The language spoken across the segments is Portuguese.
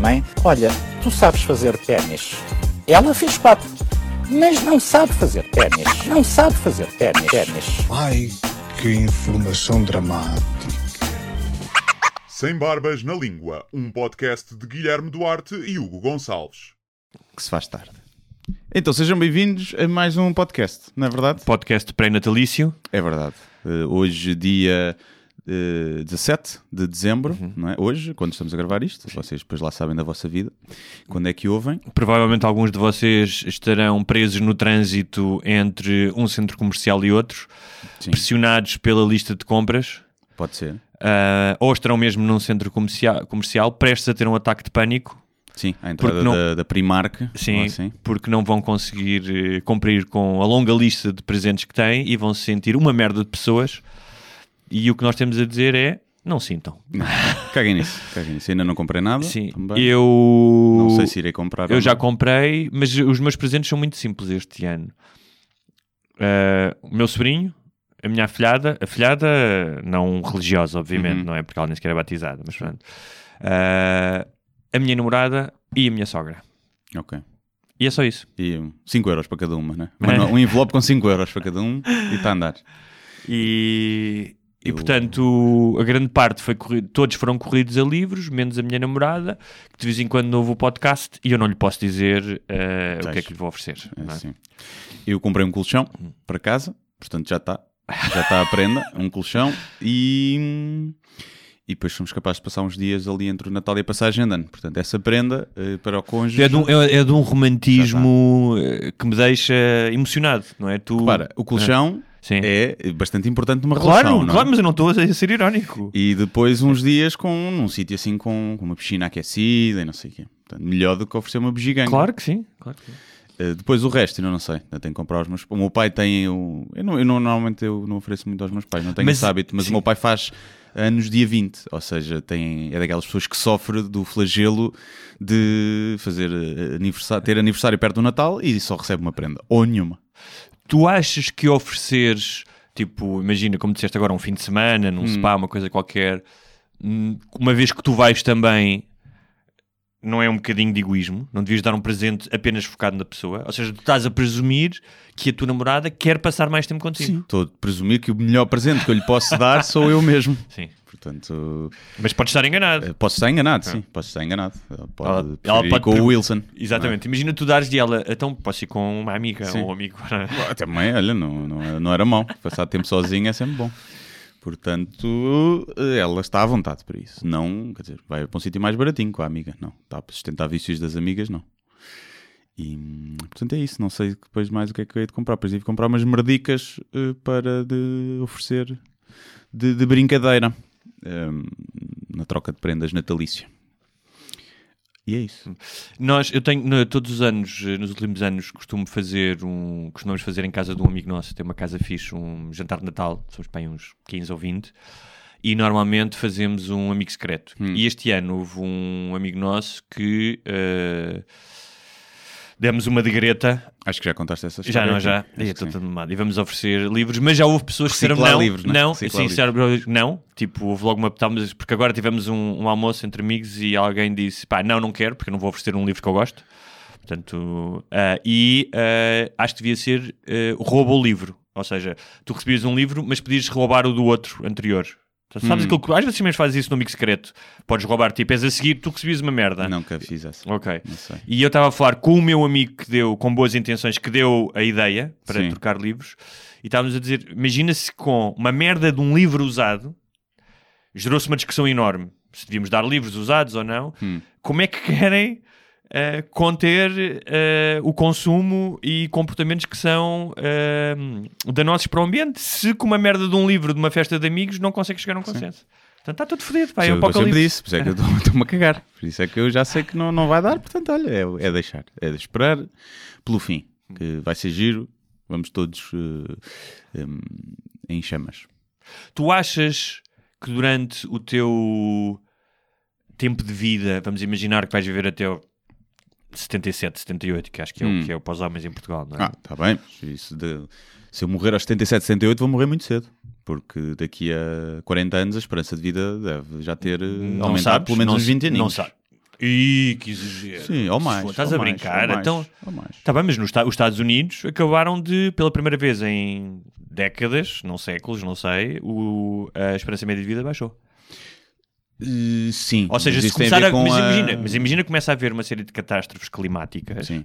Mãe, olha, tu sabes fazer ténis. Ela fez quatro, mas não sabe fazer ténis. Não sabe fazer ténis. ténis. Ai, que informação dramática. Sem Barbas na Língua, um podcast de Guilherme Duarte e Hugo Gonçalves. que se faz tarde. Então sejam bem-vindos a mais um podcast, não é verdade? podcast pré-natalício. É verdade. Eh, hoje, dia eh, 17 de dezembro, não é? Hoje, quando estamos a gravar isto, vocês depois lá sabem da vossa vida, quando é que ouvem. Provavelmente alguns de vocês estarão presos no trânsito entre um centro comercial e outro, Sim. pressionados pela lista de compras, Pode ser. ah, ou estarão mesmo num centro comercial, comercial prestes a ter um ataque de pânico, Sim, a entrada não- da, da Primark. sim, ou assim. porque não vão conseguir eh, cumprir com a longa lista de presentes que têm e vão se sentir uma merda de pessoas. E o que nós temos a dizer é: não sintam. Não, caguem nisso, caguem nisso. Ainda não comprei nada. Sim, também. eu. Não sei se irei comprar. Eu já não. comprei, mas os meus presentes são muito simples este ano. Ah, o meu sobrinho, a minha afilhada, afilhada não religiosa, obviamente, Uhum. não é porque ela nem sequer é batizada, mas pronto. Ah, a minha namorada e a minha sogra. Ok. E é só isso. E 5 euros para cada uma, né? Uma- Um envelope com 5 euros para cada um e está a andar. E, e Eu- portanto, a grande parte foi corrido, todos foram corridos a livros, menos a minha namorada, que de vez em quando não ouve o podcast e eu não lhe posso dizer ah, o que é que lhe vou oferecer. É é? assim. Eu comprei um colchão para casa, portanto já está. Já está a prenda, um colchão e. E depois somos capazes de passar uns dias ali entre o Natal e a passagem de ano. Portanto, essa prenda eh, para o cônjuge. É de, um, é, é de um romantismo eh, que me deixa emocionado, não é? Tu, Repara, o colchão Sim. é bastante importante numa claro, relação. não é? claro, mas eu não estou a ser irónico. E depois uns dias com num sítio assim com, com uma piscina aquecida e não sei o quê. Portanto, melhor do que oferecer uma bugiganga. Claro que sim. Claro que sim. Uh, depois o resto, eu não sei. Eu tenho que comprar os meus. O meu pai tem. O... Eu, não, eu não- normalmente eu não ofereço muito aos meus pais, não tenho Mas- esse hábito, mas sim. o meu pai faz anos dia 20, ou seja, tem, é daquelas pessoas que sofre do flagelo de fazer uh, aniversário, ter aniversário perto do Natal e só recebe uma prenda, ou nenhuma. Tu achas que ofereceres, tipo, imagina, como disseste agora, um fim de semana, Hum. num spa, uma coisa qualquer, hum, uma vez que tu vais também, não é um bocadinho de egoísmo? Não devias dar um presente apenas focado na pessoa? Ou seja, tu estás a presumir que a tua namorada quer passar mais tempo contigo. Estou a presumir que o melhor presente que eu lhe posso dar sou eu mesmo. Sim. Portanto, Mas podes estar enganado. uh, posso estar enganado, sim, posso estar enganado. Ela pode, Ela- ela ir pode com o Wilson. Exatamente. Imagina tu dares de ela, então posso ir com uma amiga Sim. ou um amigo. Ah, Também, olha, não, não, não era mau. Passar tempo sozinho é sempre bom. Portanto, ela está à vontade para isso. Não, quer dizer, vai para um sítio mais baratinho com a amiga. Não, está a sustentar vícios das amigas, não. E, portanto, é isso. Não sei depois mais o que é que eu hei de comprar. Depois tive de comprar umas merdicas eh, para de oferecer de, de brincadeira na troca de prendas natalícia. E é isso. Nós, eu tenho, no- todos os anos, nos últimos anos, costumo fazer um, costumamos fazer em casa de um amigo nosso, tem uma casa fixe, um jantar de Natal, somos para aí uns 15 ou 20, e normalmente fazemos um amigo secreto. E este ano houve um amigo nosso que eh, demos uma de Greta, Acho que já contaste essa já história. não, já, que estou sim. todo mamado. E vamos oferecer livros, mas já houve pessoas que disseram não, livros, né? não, Reciclar sim, disseram não, tipo, houve logo uma mas porque agora tivemos um, um almoço entre amigos e alguém disse, pá, não, não quero, porque eu não vou oferecer um livro que eu gosto. Portanto, ah, e ah, acho que devia ser uh, rouba o livro. Ou seja, tu recebias um livro, mas podias roubar o do outro anterior. Sabes Hum. aquilo que às vezes mesmo fazes isso no amigo secreto. Podes roubar, tipo, és a seguir, tu recebias uma merda. Nunca fiz essa. Ok. E eu estava a falar com o meu amigo que deu, com boas intenções, que deu a ideia para Sim. trocar livros, e estávamos a dizer: imagina-se com uma merda de um livro usado, gerou-se uma discussão enorme se devíamos dar livros usados ou não. Hum. Como é que querem eh, conter eh, o consumo e comportamentos que são eh, danosos para o ambiente se com uma merda de um livro de uma festa de amigos não consegue chegar a um consenso? Portanto, está tudo fodido, pá, é o que eu sempre apocalipse. disse, por isso é que eu estou- estou-me a cagar. Por isso é que eu já sei que não, não vai dar, portanto, olha, é, é deixar. É de esperar pelo fim, que vai ser giro. Vamos todos eh, em- chamas. Tu achas que durante o teu tempo de vida, vamos imaginar que vais viver até 77, 78, que acho que é, Hum. o, que é o para os homens em Portugal, não é? Ah, está bem. De- se eu morrer aos 77, 78, vou morrer muito cedo. Porque daqui a 40 anos a esperança de vida deve já ter eh, não aumentado sabes, pelo menos não, uns 20 anos. Não sabes. Ih, que exagero. Sim, ou mais. Estás ou a mais, brincar? mais, então, ou mais. Está bem, mas nos os Estados Unidos acabaram de, pela primeira vez em décadas, não séculos, não sei, o- a esperança média de vida baixou. Sim. Ou seja, se começar a. com Mas, a- imagina, mas imagina que começa a haver uma série de catástrofes climáticas, Sim.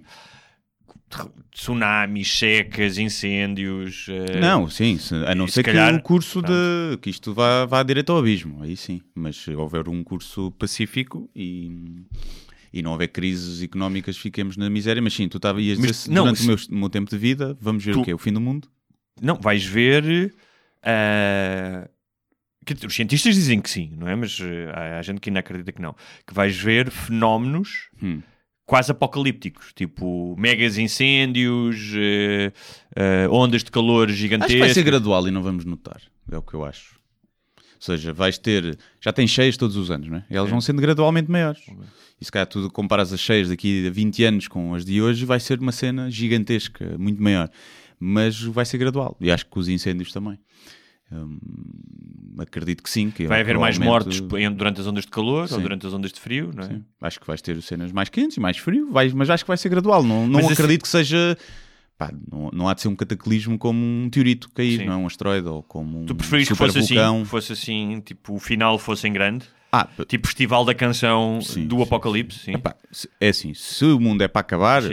tsunamis, secas, incêndios. eh, Não, sim, se- a não se ser calhar- que o curso de. que isto vá, vá direto ao abismo, aí sim. Mas se houver um curso pacífico e. E não houver crises económicas, fiquemos na miséria. Mas sim, tu estavas a dizer Mas- não, durante se- o, meu, meu tempo de vida, vamos ver Tu- o quê? O fim do mundo? Não, vais ver. dizer, os cientistas dizem que sim, não é? Mas ah, há, há gente que ainda acredita que não. Que vais ver fenómenos Hum. quase apocalípticos, tipo megas incêndios, eh, eh, ondas de calor Acho que vai gigantescas. ser gradual e não vamos notar. É o que eu acho. Ou seja, vais ter. Já tens cheias todos os anos, não é? E elas vão sendo gradualmente maiores. E se calhar tu comparas as cheias daqui a 20 anos com as de hoje, vai ser uma cena gigantesca, muito maior. Mas vai ser gradual. E acho que os incêndios também. Hum, acredito que sim. Que Vai haver mais mortes durante as ondas de calor ou Sim. durante as ondas de frio, não é? Sim. Acho que vais ter cenas mais quentes e mais frio, vais, mas acho que vai ser gradual. Não, não Mas assim- acredito que seja. pá, não, não há de ser um cataclismo como um teorito cair, Sim. não é um asteroide ou como um Tu preferis que fosse assim, vulcão. fosse assim, tipo, o final fosse em grande? Ah, Tipo festival da canção do Apocalipse, sim. Epá, é assim, se o mundo é para acabar,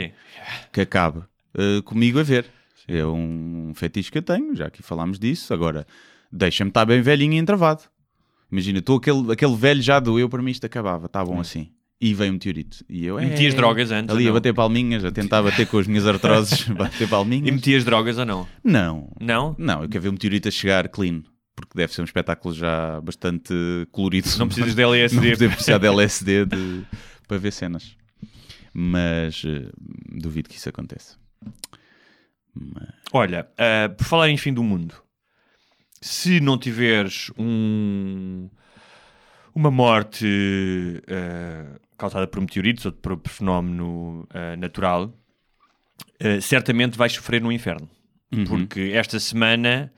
que acabe uh, comigo a ver. É um fetiche que eu tenho, já aqui falámos disso. Agora, deixa-me estar bem velhinho e entravado. Imagina, estou aquele, aquele velho já doeu para mim, isto acabava, está bom assim. E veio um meteorito. E eu, metias é, drogas antes, Ali a bater palminhas, a tentar bater com as minhas artroses, bater palminhas. E metias drogas ou não? Não, Não? não, eu quero ver um meteorito a chegar clean. Porque deve ser um espetáculo já bastante colorido. Não precisas de LSD. Não precisar de LSD de- para ver cenas. Mas eh, duvido que isso aconteça. Mas- Olha, ah, por falar em fim do mundo, se não tiveres um, uma morte ah, causada por meteoritos ou por fenómeno ah, natural, certamente vais sofrer no inferno. Uhum. Porque esta semana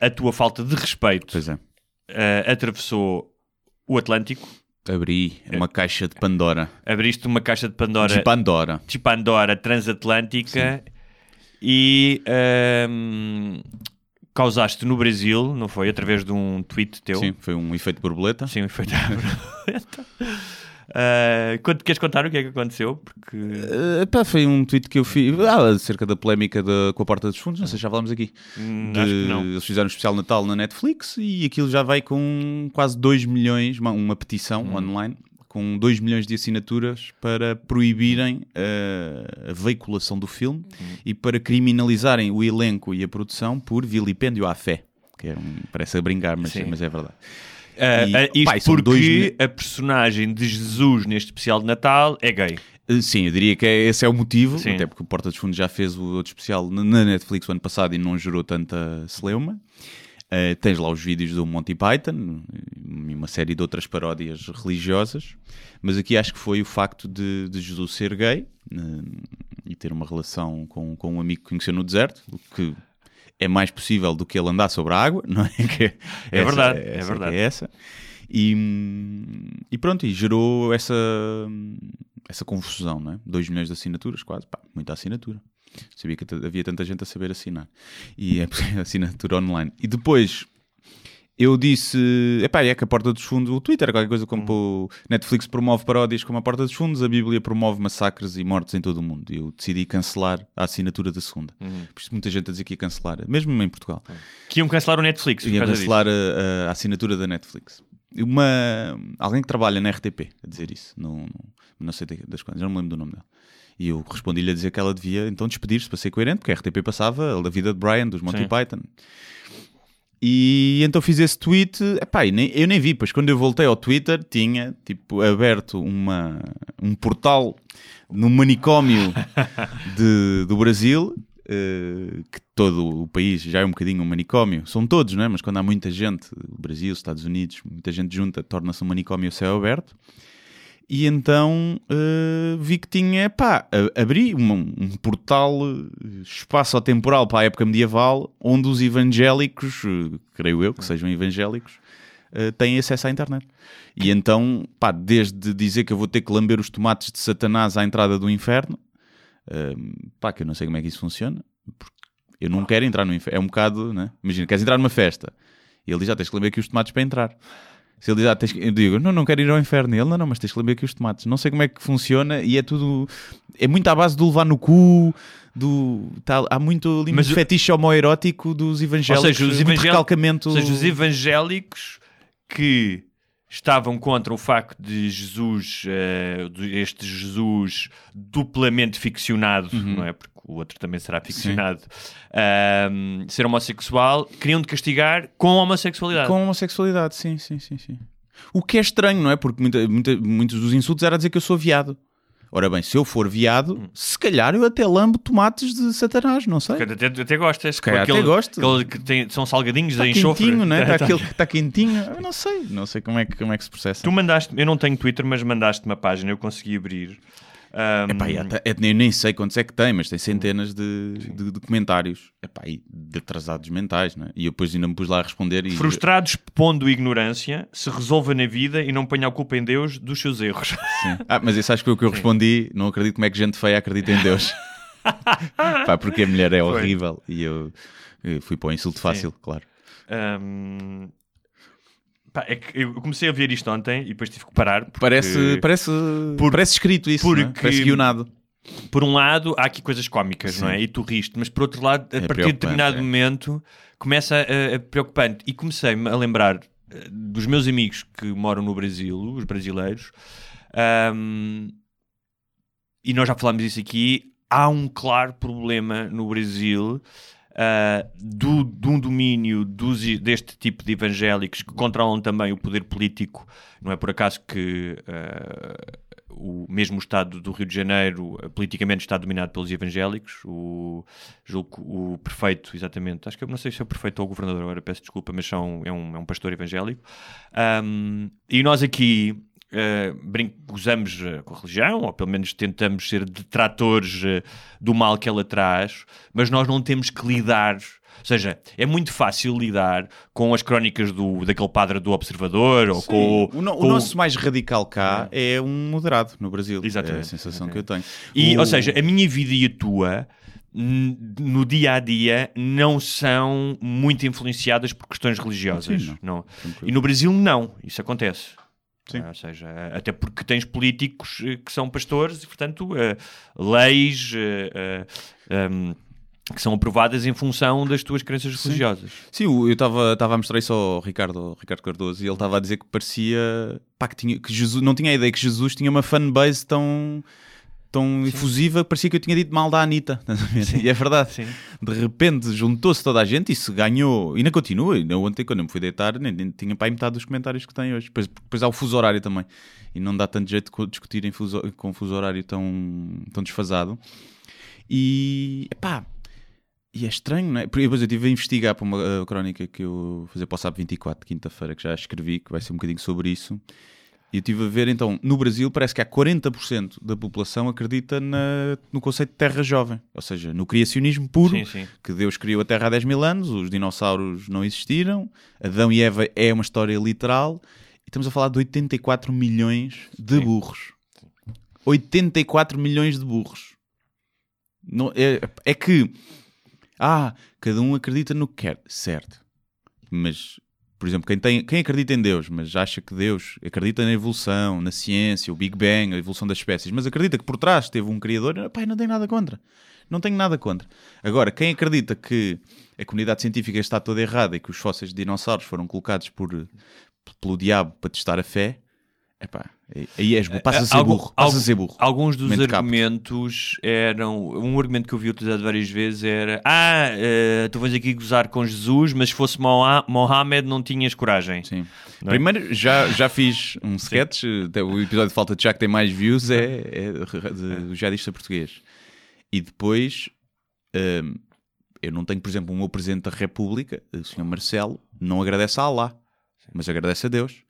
a tua falta de respeito é. atravessou o Atlântico, Abri uma caixa de Pandora. abriste uma caixa de Pandora De Pandora. de Pandora transatlântica e ahm, causaste no Brasil, não foi? Através de um tweet teu. Sim, foi um efeito borboleta. Sim, foi. Ah, quando- queres contar o que é que aconteceu? Porque Eh, pá, foi um tweet que eu fiz ah, acerca da polémica da- com a Porta dos Fundos. Não sei se já falámos aqui. Hum, De- acho que não. Eles fizeram um especial Natal na Netflix e aquilo já vai com quase 2 milhões, uma, uma petição Hum. online, com 2 milhões de assinaturas para proibirem eh, a veiculação do filme Hum. e para criminalizarem o elenco e a produção por vilipêndio à fé. Que é um- parece a brincar, mas, Sim. mas é verdade. Ah, E, ah, isto pá, e são porque dois a personagem de Jesus neste especial de Natal é gay. Uh, Sim, eu diria que é- esse é o motivo, Sim. até porque o Porta dos Fundos já fez o outro especial na- na Netflix o ano passado e não gerou tanta celeuma. Uh, tens lá os vídeos do Monty Python e uma série de outras paródias religiosas, mas aqui acho que foi o facto de, de Jesus ser gay uh, e ter uma relação com, com um amigo que conheceu no deserto, o que é mais possível do que ele andar sobre a água, não é? Que É essa- verdade, é essa verdade. que é essa. E, e pronto, e gerou essa, essa confusão, não é? 2 milhões de assinaturas, quase, pá, muita assinatura. Sabia que havia tanta gente a saber assinar. E é assinatura online. E depois eu disse, epá, é que a Porta dos Fundos, o Twitter, qualquer coisa como o Netflix promove paródias como a Porta dos Fundos, a Bíblia promove massacres e mortes em todo o mundo. E eu decidi cancelar a assinatura da segunda. Por isso muita gente a dizer que ia cancelar, mesmo em Portugal. Que iam cancelar o Netflix. por Ia causa cancelar a, a- a assinatura da Netflix. Uma, alguém que trabalha na RTP a dizer isso, não, não, não sei das coisas, já não me lembro do nome dela. E eu respondi-lhe a dizer que ela devia então despedir-se para ser coerente, porque a RTP passava a vida de Brian, dos Monty Sim. Python. E então fiz esse tweet, epá, e nem- eu nem vi, pois quando eu voltei ao Twitter tinha tipo aberto uma, um portal no manicômio de- do Brasil, eh, que todo o país já é um bocadinho um manicômio, são todos, não é? Mas quando há muita gente, o Brasil, Estados Unidos, muita gente junta, torna-se um manicômio céu aberto. E então eh, vi que tinha, pá, abri um, um portal eh, espaço-temporal para a época medieval, onde os evangélicos, creio eu que sejam evangélicos, eh, têm acesso à internet. E então, pá, desde dizer que eu vou ter que lamber os tomates de Satanás à entrada do inferno, pá, que eu não sei como é que isso funciona, porque eu não quero entrar no inferno. É um bocado, né? Imagina, queres entrar numa festa, e ele diz, ah, tens que lamber aqui os tomates para entrar. Se ele diz, ah, tens que... eu digo, não, não quero ir ao inferno. E ele, não, não, mas tens que lamber aqui os tomates. Não sei como é que funciona e é tudo. É muito à base do levar no cu. Do, tá, há muito ali Mas o- fetiche homoerótico dos evangélicos. Ou seja, os, evangélicos, recalcamento. ou seja, os evangélicos que estavam contra o facto de Jesus, de este Jesus duplamente ficcionado, Uhum. não é? Porque o outro também será ficcionado, ser homossexual, queriam de castigar com a homossexualidade. Com homossexualidade, sim, sim, sim, sim. O que é estranho, não é? Porque muita- muita- muitos dos insultos era dizer que eu sou viado. Ora bem, se eu for viado, Hum. se calhar eu até lambo tomates de Satanás, não sei. Até, até gostas. Se calhar com até gosto. aquele que tem- são salgadinhos Está de enxofre. quentinho, né? Está Tá- aquele que está quentinho. Eu não sei, não sei como é que, como é que se processa. Tu mandaste, eu não tenho Twitter, mas mandaste uma página, eu consegui abrir. Ahm, Epá, até- é- eu nem sei quantos é que tem, mas tem centenas de, de, de comentários. Epá, e de atrasados mentais, né? E eu depois ainda me pus lá a responder e... Frustrados pondo ignorância, se resolva na vida e não ponha a culpa em Deus dos seus erros. Sim. Ah, mas isso acho que foi o que eu respondi. Não acredito como é que gente feia acredita em Deus. Pá, porque a mulher é horrível. E eu, eu fui para o insulto fácil, claro. Ahm, pá, é que eu comecei a ver isto ontem e depois tive que parar. porque, Parece, parece, Por- parece escrito isso, porque- não é? parece guionado. Por um lado, há aqui coisas cómicas, Sim. não é? E tu riste, mas por outro lado, a É partir de determinado é. momento, começa a, a preocupante. E comecei-me a lembrar eh, dos meus amigos que moram no Brasil, os brasileiros, ahm, e nós já falámos disso aqui. Há um claro problema no Brasil ah, do, de um domínio dos, deste tipo de evangélicos que controlam também o poder político. Não é por acaso que ah, o mesmo Estado do Rio de Janeiro ah, politicamente está dominado pelos evangélicos. O, julgo o prefeito, exatamente, acho que eu não sei se é o prefeito ou o governador, agora peço desculpa, mas são, é, um, é um pastor evangélico. Ahm, e nós aqui Uh, gozamos uh, com a religião, ou pelo menos tentamos ser detratores uh, do mal que ela traz, mas nós não temos que lidar. Ou seja, é muito fácil lidar com as crónicas do, daquele padre do Observador ou com, o, no- o com nosso mais radical cá é um moderado no Brasil. Exatamente, É a sensação que eu tenho. E, O- Ou seja, a minha vida e a tua no dia a dia não são muito influenciadas por questões religiosas. Sim, não. Tranquilo. E no Brasil, não. Isso acontece. Sim. Ah, Ou seja, até porque tens políticos eh, que são pastores e, portanto, eh, leis eh, eh, um, que são aprovadas em função das tuas crenças religiosas. Sim, eu estava a mostrar isso ao Ricardo, ao Ricardo Cardoso e ele estava a dizer que parecia pá, que, tinha, que Jesus, não tinha a ideia que Jesus tinha uma fanbase tão, tão efusiva, parecia que eu tinha dito mal da Anitta. E é verdade. Sim. De repente juntou-se toda a gente e se ganhou, e ainda continua. Ainda ontem, quando eu me fui deitar, nem, nem tinha para aí metade dos comentários que tem hoje. Depois, depois há o fuso horário também. E não dá tanto jeito de discutir em fuso, com fuso horário tão, tão desfasado. E pá, e é estranho, não é? Porque depois eu estive a investigar para uma uh, crónica que eu vou fazer para o SAP 24, quinta-feira, que já escrevi, que vai ser um bocadinho sobre isso. E eu estive a ver, então, no Brasil parece que há 40% da população acredita na- no conceito de terra jovem, ou seja, no criacionismo puro, Sim, sim. que Deus criou a Terra há 10 mil anos, os dinossauros não existiram, Adão e Eva é uma história literal, e estamos a falar de 84 milhões de Sim. burros. 84 milhões de burros. Não, é, é que, ah, cada um acredita no que quer, certo. Mas, por exemplo, quem, tem, quem acredita em Deus, mas acha que Deus acredita na evolução, na ciência, o Big Bang, a evolução das espécies, mas acredita que por trás teve um criador, pá, não tenho nada contra. Não tenho nada contra. Agora, quem acredita que a comunidade científica está toda errada e que os fósseis de dinossauros foram colocados por, pelo diabo para testar a fé, Epá, aí és burro. Passa a ser burro. Passa a ser burro. Alguns dos capto. argumentos eram. Um argumento que eu vi utilizado várias vezes era: Ah, eh, tu vais aqui gozar com Jesus, mas se fosse Moha- Mohamed não tinhas coragem. Sim. É? Primeiro, já, já fiz um sketch, até o episódio de Falta de Chá que tem mais views é, é de- do jihadista português. E depois, hum, eu não tenho, por exemplo, o meu Presidente da República, o Sr. Marcelo, não agradece a Allah, mas agradece a Deus.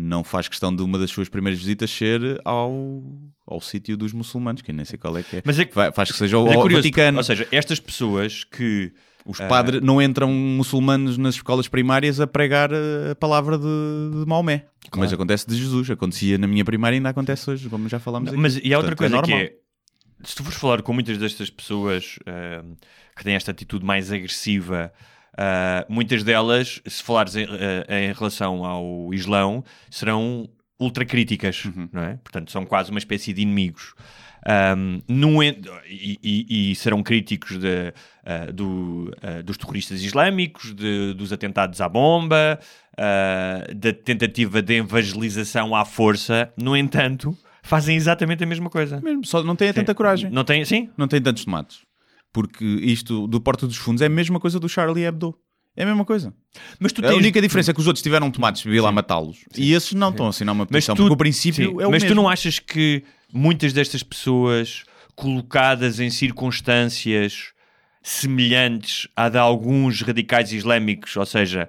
Não faz questão de uma das suas primeiras visitas ser ao, ao sítio dos muçulmanos, que eu nem sei qual é que é. Mas é que- faz que seja Mas é curioso, Vaticano. Ou seja, estas pessoas que. Os padres não entram muçulmanos nas escolas primárias a pregar a palavra de, de Maomé. Mas acontece de Jesus. Acontecia na minha primária e ainda acontece hoje, como já falámos. Mas e há outra Portanto, coisa que normal. é: se tu fores falar com muitas destas pessoas ah, que têm esta atitude mais agressiva, ah, muitas delas, se falares em, ah, em relação ao Islão, serão ultracríticas, Uhum. não é? Portanto, são quase uma espécie de inimigos. Um, e, e- e serão críticos de, ah, do, ah, dos terroristas islâmicos, de- dos atentados à bomba, ah, da tentativa de evangelização à força. No entanto, fazem exatamente a mesma coisa. Mesmo, só não tem tanta coragem. Não tem, sim? Não tem tantos tomates. Porque isto do Porta dos Fundos é a mesma coisa do Charlie Hebdo. É a mesma coisa. Mas tu A tens- única diferença é que os outros tiveram tomates e lá matá-los. E esses não estão a assinar uma Mas petição. tu, Porque o princípio sim, é o mas mesmo. tu não achas que muitas destas pessoas colocadas em circunstâncias semelhantes à de alguns radicais islâmicos, ou seja,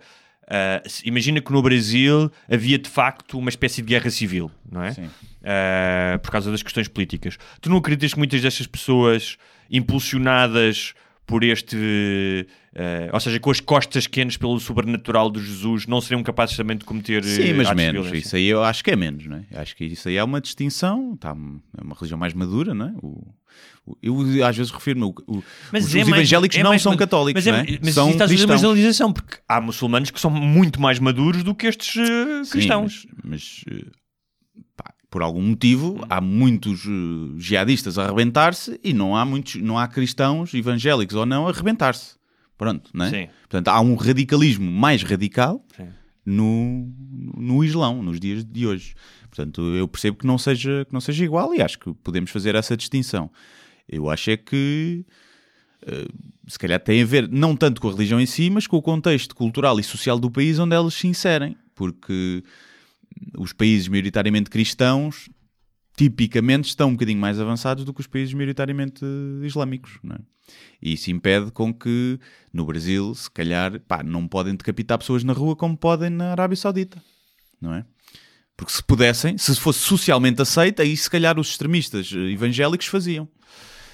se- imagina que no Brasil havia de facto uma espécie de guerra civil, não é? Sim. Ah, por causa das questões políticas. Tu não acreditas que muitas destas pessoas impulsionadas por este, ah, ou seja, com as costas quentes pelo sobrenatural de Jesus, não seriam capazes também de cometer Sim, eh, mas atos de menos. Isso aí eu acho que é menos, não é? Acho que isso aí é uma distinção. Tá, é uma religião mais madura, não é? O- o- eu às vezes refiro-me. o- o- Mas os é os mais- evangélicos é não mais são católicos, mas é, não é? Mas são isso está a generalização, porque há muçulmanos que são muito mais maduros do que estes Sim, cristãos. mas, mas, pá, por algum motivo há muitos eh, jihadistas a arrebentar-se e não há muitos, não há cristãos evangélicos ou não a arrebentar-se. Pronto, não é? Sim. Portanto, há um radicalismo mais radical Sim. no, no Islão, nos dias de hoje. Portanto, eu percebo que não seja, que não seja igual e acho que podemos fazer essa distinção. Eu acho é que eh, se calhar tem a ver não tanto com a religião em si, mas com o contexto cultural e social do país onde elas se inserem. Porque os países maioritariamente cristãos tipicamente estão um bocadinho mais avançados do que os países maioritariamente eh, islâmicos. Não é? E isso impede com que no Brasil, se calhar, pá, não podem decapitar pessoas na rua como podem na Arábia Saudita, não é? Porque se pudessem, se fosse socialmente aceito, aí se calhar os extremistas eh, evangélicos faziam.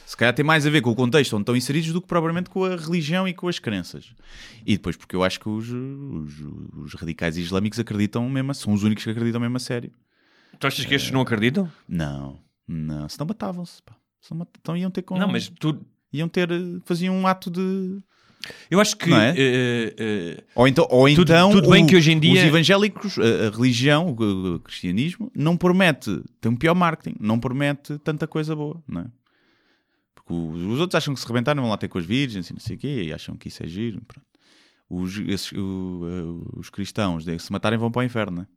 Se calhar tem mais a ver com o contexto onde estão inseridos do que propriamente com a religião e com as crenças. E depois porque eu acho que os, os, os radicais islâmicos acreditam mesmo, a- são os únicos que acreditam mesmo a sério. Tu achas que estes não acreditam? Não, não, senão matavam-se. Senão Então iam ter com... Não, mas tu. Iam ter, eh, faziam um ato de... Eu acho que. É? eh, eh, Ou então, ou Tudo- então tudo bem o- que hoje em dia- os evangélicos, a, a religião, o, o cristianismo, não promete, tem um pior marketing, não promete tanta coisa boa, não é? Porque os, os outros acham que se rebentaram vão lá ter com as virgens e não sei o quê, e acham que isso é giro. pronto. Os, esses- o- eh, os cristãos, se matarem, vão para o inferno, não é?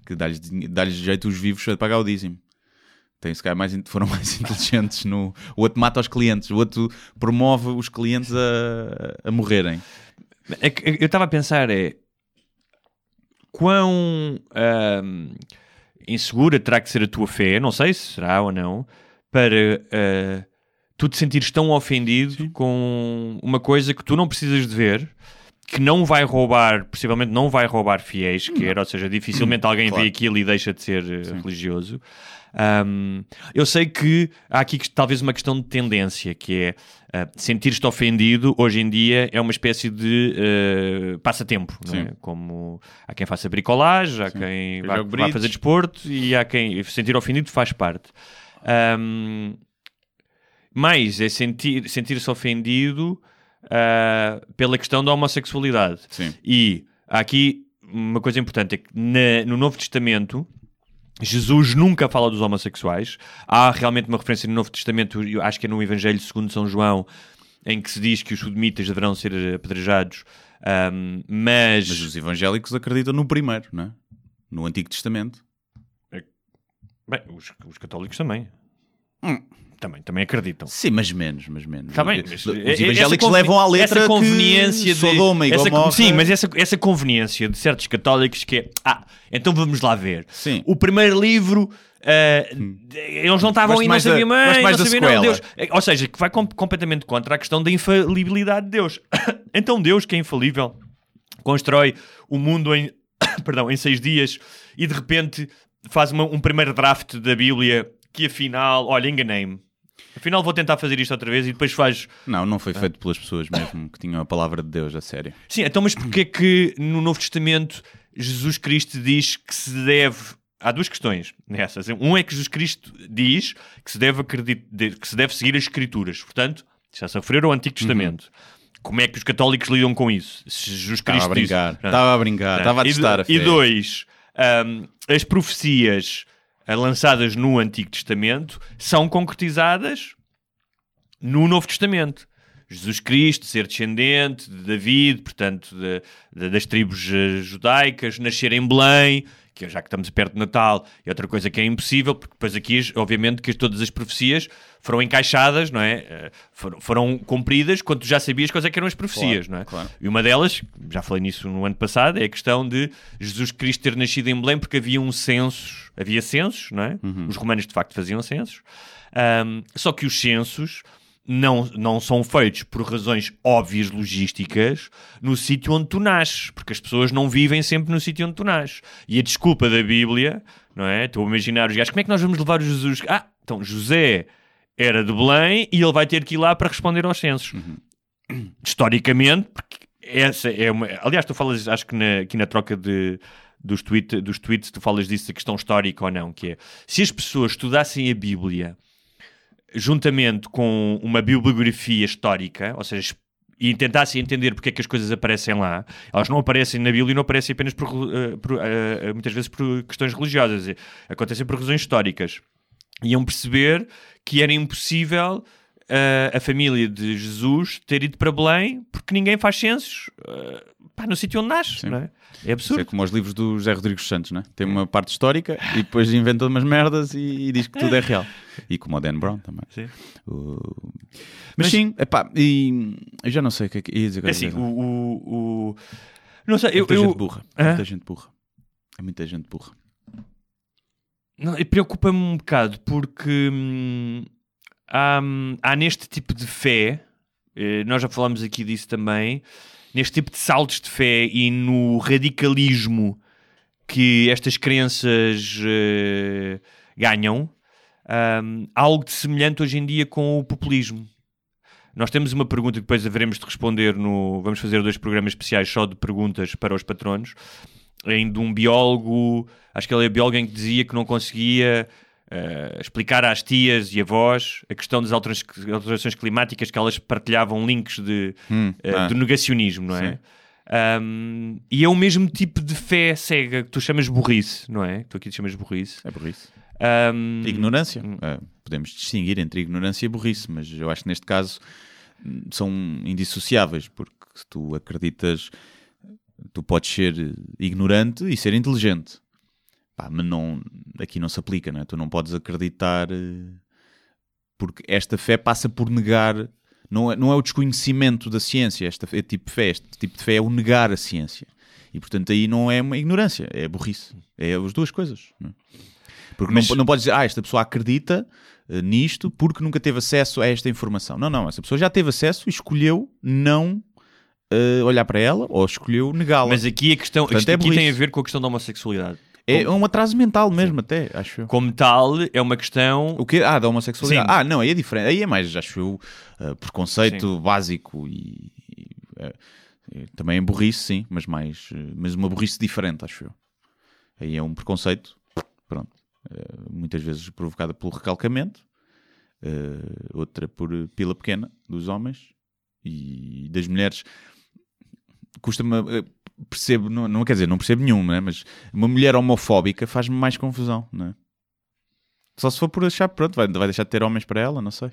Porque dá-lhes dá-lhes jeito os vivos a pagar o dízimo. Tem, se calhar, mais, foram mais inteligentes. No, o outro mata os clientes, o outro promove os clientes a, a morrerem. é que eu estava a pensar é quão ahm, insegura terá que ser a tua fé, não sei se será ou não, para ah, tu te sentires tão ofendido com uma coisa que tu não precisas de ver, que não vai roubar, possivelmente não vai roubar fiéis, quer, ou seja, dificilmente alguém Claro. vê aquilo e deixa de ser eh, religioso. Ahm, eu sei que há aqui que- talvez uma questão de tendência, que é ah, sentir-te ofendido hoje em dia é uma espécie de eh, passatempo, é? Sim. como há quem faça bricolagem, há quem Eu vá, vá fazer desporto e há quem sentir ofendido faz parte. Ahm, mais é sentir- sentir-se ofendido ah, pela questão da homossexualidade. Sim. E há aqui uma coisa importante: é que na- no Novo Testamento. Jesus nunca fala dos homossexuais. Há realmente uma referência no Novo Testamento, eu acho que é no Evangelho segundo São João, em que se diz que os sodomitas deverão ser apedrejados. ahm, mas, Mas os evangélicos acreditam no primeiro, não é? No Antigo Testamento. Bem, os, os católicos também. Hum. Também, também acreditam. Sim, mas menos, mas menos. Está bem, Os mas, evangélicos essa conveni- levam à letra essa conveniência que Sodoma e essa, Gomorra... Sim, mas essa, essa conveniência de certos católicos que é, ah, então vamos lá ver. Sim. O primeiro livro, ah, eles não estavam aí, não sabiam mais não sabiam não. Deus. Ou seja, que vai com- completamente contra a questão da infalibilidade de Deus. então Deus, que é infalível, constrói o mundo em, perdão, em seis dias e de repente faz uma- um primeiro draft da Bíblia que afinal, olha, enganei-me. Afinal vou tentar fazer isto outra vez e depois faz Não, não foi feito pelas pessoas mesmo que tinham a palavra de Deus, a sério. Sim, então, mas porquê que no Novo Testamento Jesus Cristo diz que se deve. Há duas questões nessas. Um é que Jesus Cristo diz que se deve, acredit... que se deve seguir as Escrituras. Portanto, já se referiram ao Antigo Testamento. Como é que os católicos lidam com isso? Se Jesus Estava Cristo a brincar, diz... estava a brincar, estava a E testar do- a fé. E dois, ahm, as profecias ah, lançadas no Antigo Testamento são concretizadas no Novo Testamento. Jesus Cristo, ser descendente de David, portanto, de- de- das tribos eh, judaicas, nascer em Belém, que já que estamos perto de Natal, é outra coisa que é impossível, porque depois aqui, obviamente, que todas as profecias foram encaixadas, não é? Eh, Foram, foram cumpridas quando tu já sabias quais é que eram as profecias, não é? claro. E uma delas, já falei nisso no ano passado, é a questão de Jesus Cristo ter nascido em Belém porque havia um censos, havia censos, não é? Os romanos de facto faziam censos, Ahm, só que os censos não, não são feitos por razões óbvias logísticas no sítio onde tu nasces, porque as pessoas não vivem sempre no sítio onde tu nasces. E a desculpa da Bíblia, não é? Estou a imaginar os gajos, como é que nós vamos levar o Jesus? Ah, então José era de Belém e ele vai ter que ir lá para responder aos censos. Historicamente, porque essa é uma. Aliás, tu falas, acho que na- aqui na troca de. Dos, tweet, dos tweets, tu falas disso, da questão histórica ou não, que é se as pessoas estudassem a Bíblia juntamente com uma bibliografia histórica, ou seja, e tentassem entender porque é que as coisas aparecem lá, elas não aparecem na Bíblia e não aparecem apenas por, eh, por, eh, muitas vezes por questões religiosas, acontecem por razões históricas. Iam perceber que era impossível eh, a família de Jesus ter ido para Belém porque ninguém faz censos eh, pá, no sítio onde nasce, não é? É Isso é absurdo. como os livros do José Rodrigues Santos, né? Tem uma parte histórica e depois inventa umas merdas e, e diz que tudo é real. E como o Dan Brown também. Sim. Mas, Mas- sim, epá, e eu já não sei o que é que ia dizer. É assim, o, o, o- Não sei, eu... muita eu... gente burra. Hã? Muita gente burra. É muita gente burra. Não, e preocupa-me um bocado porque hum, hum, há neste tipo de fé, eh, nós já falamos aqui disso também, neste tipo de saltos de fé e no radicalismo que estas crenças eh, ganham, há algo de semelhante hoje em dia com o populismo. Nós temos uma pergunta que depois haveremos de responder no. Vamos fazer dois programas especiais só de perguntas para os patronos. Em de um biólogo, acho que ele é biólogo em que dizia que não conseguia eh, explicar às tias e avós a questão das altera- alterações climáticas, que elas partilhavam links de, Hum, eh, ah, do negacionismo, não é? Um, e é o mesmo tipo de fé cega que tu chamas burrice, não é? Tu aqui te chamas burrice. É burrice. Um, Ignorância. É, podemos distinguir entre ignorância e burrice, mas eu acho que neste caso hum, são indissociáveis, porque se tu acreditas, tu podes ser ignorante e ser inteligente. Pá, mas não, aqui não se aplica, não é? Tu não podes acreditar eh, porque esta fé passa por negar. Não é, não é o desconhecimento da ciência, esta é tipo de fé. Este tipo de fé é o negar a ciência. E portanto aí não é uma ignorância, é burrice. É as duas coisas. não é? Porque Mas- não, não podes dizer, ah, esta pessoa acredita eh, nisto porque nunca teve acesso a esta informação. Não, não, essa pessoa já teve acesso e escolheu não eh, olhar para ela ou escolheu negá-la. Mas aqui a questão Portanto, isto é aqui tem a ver com a questão da homossexualidade. É um atraso mental mesmo, até, acho eu. Como tal, é uma questão. O quê? Ah, da homossexualidade. Sim. Ah, não, aí é diferente. Aí é mais, acho eu, eh, preconceito básico e, e, eh, também é burrice, sim, mas mais, mas uma burrice diferente, acho eu. Aí é um preconceito, pronto, muitas vezes provocada pelo recalcamento, outra por pila pequena dos homens e das mulheres. Custa-me, percebo, não, não quer dizer, não percebo nenhum, né? mas uma mulher homofóbica faz-me mais confusão, não é? Só se for por achar, pronto, vai, vai deixar de ter homens para ela, não sei.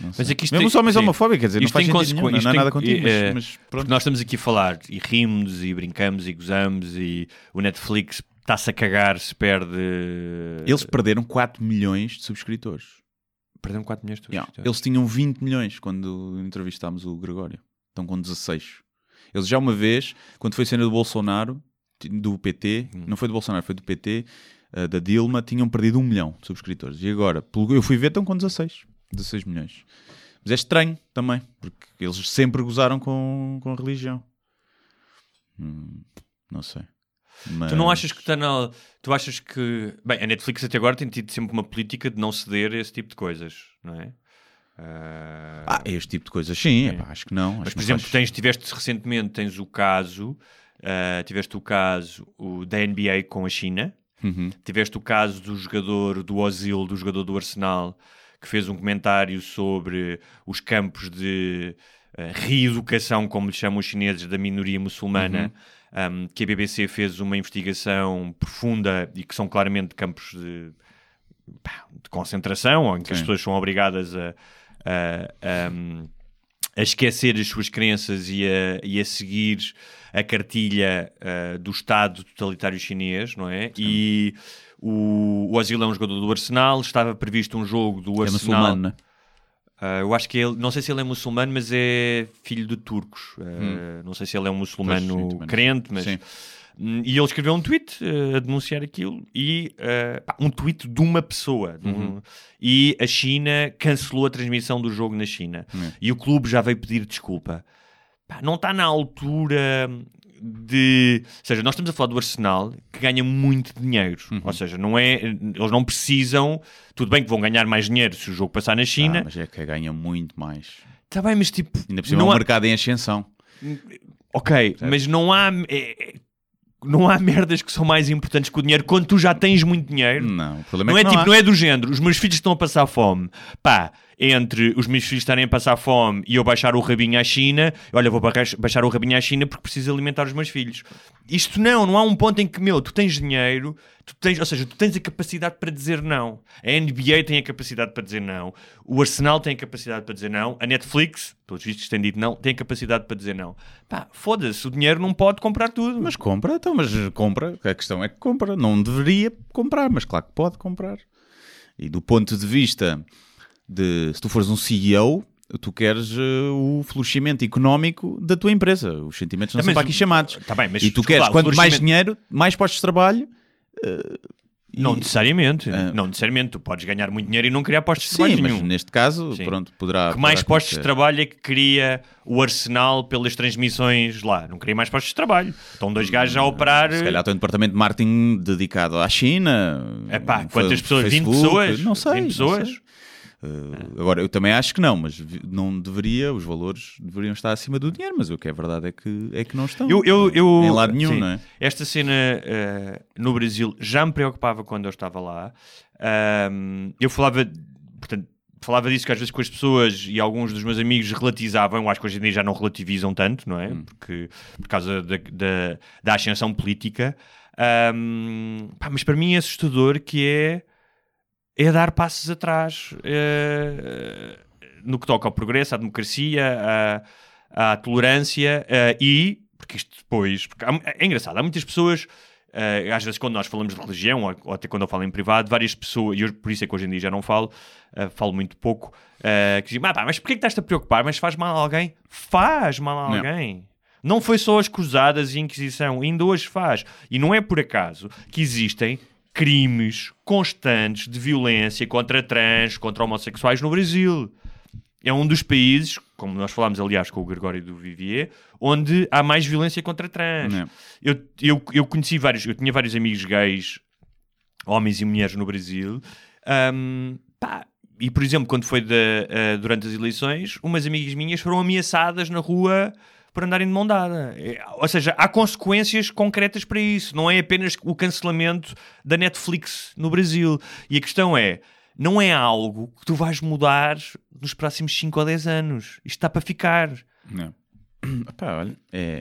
Não Mas sei. aqui isto Mesmo tem- homens sim. homofóbicos, quer dizer, não Isto faz tem sentido nenhum, não, não é nada contigo, mas, eh, mas Porque pronto. nós estamos aqui a falar e rimos e brincamos e gozamos e o Netflix está-se a cagar se perde. Eles perderam 4 milhões de subscritores. perderam 4 milhões de Yeah. subscritores. Eles tinham 20 milhões quando entrevistámos o Gregório. Estão com 16. Eles já uma vez, quando foi a cena do Bolsonaro, do PT, Hum. não foi do Bolsonaro, foi do PT, eh, da Dilma, tinham perdido um milhão de subscritores. E agora, eu fui ver, estão com 16. 16 milhões. Mas é estranho também, porque eles sempre gozaram com, com a religião. Hum, não sei. Mas... Tu não achas que está na. Tu achas que. Bem, a Netflix até agora tem tido sempre uma política de não ceder a esse tipo de coisas, não é? Ah, Ah, este tipo de coisas, sim, epá, acho que não. Mas, por exemplo, faz- tens, tiveste recentemente tens o caso, ah, tiveste o caso o, da NBA com a China, Uhum. tiveste o caso do jogador do Ozil, do jogador do Arsenal, que fez um comentário sobre os campos de ah, reeducação, como lhe chamam os chineses, da minoria muçulmana, um, que a BBC fez uma investigação profunda e que são claramente campos de, de concentração, em que as Sim. pessoas são obrigadas a, a- a- a esquecer as suas crenças e a, e a seguir a cartilha do Estado totalitário chinês, não é? E o, o Ozil é um jogador do Arsenal, estava previsto um jogo do É Arsenal. muçulmano, né? Ah, eu acho que ele, não sei se ele é muçulmano, mas é filho de turcos. Ah, Não sei se ele é um muçulmano Hum. Pois, sim, crente, mas. Sim. Hum, E ele escreveu um tweet eh, a denunciar aquilo e pá, um tweet de uma pessoa. de um- Uhum. E a China cancelou a transmissão do jogo na China. É. E o clube já veio pedir desculpa. Pá, não está na altura de. Ou seja, nós estamos a falar do Arsenal que ganha muito dinheiro. Uhum. Ou seja, não é, eles não precisam. Tudo bem que vão ganhar mais dinheiro se o jogo passar na Ah, China. mas é que ganha muito mais. Está bem, mas tipo. Ainda por cima é um há- mercado em ascensão. Ok, mas não há. é- é- não há merdas que são mais importantes que o dinheiro quando tu já tens muito dinheiro. Não, o problema Não é é, que tipo, há. não é do género, os meus filhos estão a passar fome. Pá, entre os meus filhos estarem a passar fome e eu baixar o rabinho à China, olha, vou baixar o rabinho à China porque preciso alimentar os meus filhos. Isto não, não há um ponto em que, meu, tu tens dinheiro, tu tens, ou seja, tu tens a capacidade para dizer não. A NBA tem a capacidade para dizer não, o Arsenal tem a capacidade para dizer não, a Netflix, pelos vistos tem dito não, tem a capacidade para dizer não. Pá, foda-se, o dinheiro não pode comprar tudo. Mas compra, então, mas compra. A questão é que compra. Não deveria comprar, mas claro que pode comprar. E do ponto de vista de se tu fores um CEO, tu queres eh, o florescimento económico da tua empresa. Os sentimentos não Ah, são para aqui chamados. Tá bem, mas e tu desculpa queres, quanto mais dinheiro, mais postos de trabalho. Não e- necessariamente, Ah. não necessariamente. Tu podes ganhar muito dinheiro e não criar postos de Sim, trabalho mas nenhum. neste caso, Sim. pronto, poderá. que mais poderá postos de trabalho é que cria o Arsenal pelas transmissões lá? Não cria mais postos de trabalho. Estão dois gajos a operar. Se calhar tem um departamento de marketing dedicado à China. É pá, quantas pessoas? 20 Facebook, pessoas? Não sei. 20 não pessoas? Uh, agora, eu também acho que não, mas não deveria, os valores deveriam estar acima do dinheiro, mas o que é verdade é que, é que não estão. Eu, eu, eu, em lado nenhum, sim, não é? Esta cena eh, no Brasil já me preocupava quando eu estava lá. Ahm, eu falava, portanto, falava disso que às vezes com as pessoas e alguns dos meus amigos relativizavam, eu acho que hoje em dia já não relativizam tanto, não é? Hum. Porque, por causa da, da, da ascensão política. Ahm, pá, mas para mim é assustador que é, é dar passos atrás eh, no que toca ao progresso, à democracia, à, à tolerância eh, e, porque isto depois, porque há- é engraçado, há muitas pessoas, eh, às vezes quando nós falamos de religião, ou, ou até quando eu falo em privado, várias pessoas, e eu, por isso é que hoje em dia já não falo, falo muito pouco, que dizem, "Ah, pá, mas porquê que estás-te a preocupar? Mas faz mal a alguém? Faz mal a Não. alguém. Não foi só as cruzadas e a Inquisição, ainda hoje faz. E não é por acaso que existem crimes constantes de violência contra trans, contra homossexuais no Brasil. É um dos países, como nós falámos aliás com o Gregório do Vivier, onde há mais violência contra trans. Não. Eu, eu, eu conheci vários, eu tinha vários amigos gays, homens e mulheres no Brasil. Ahm, pá, e por exemplo, quando foi da- ah, durante as eleições, umas amigas minhas foram ameaçadas na rua por andarem de mão dada. É, Ou seja, há consequências concretas para isso. Não é apenas o cancelamento da Netflix no Brasil. E a questão é, não é algo que tu vais mudar nos próximos 5 ou 10 anos. Isto está para ficar. Não. Epá, olha, é...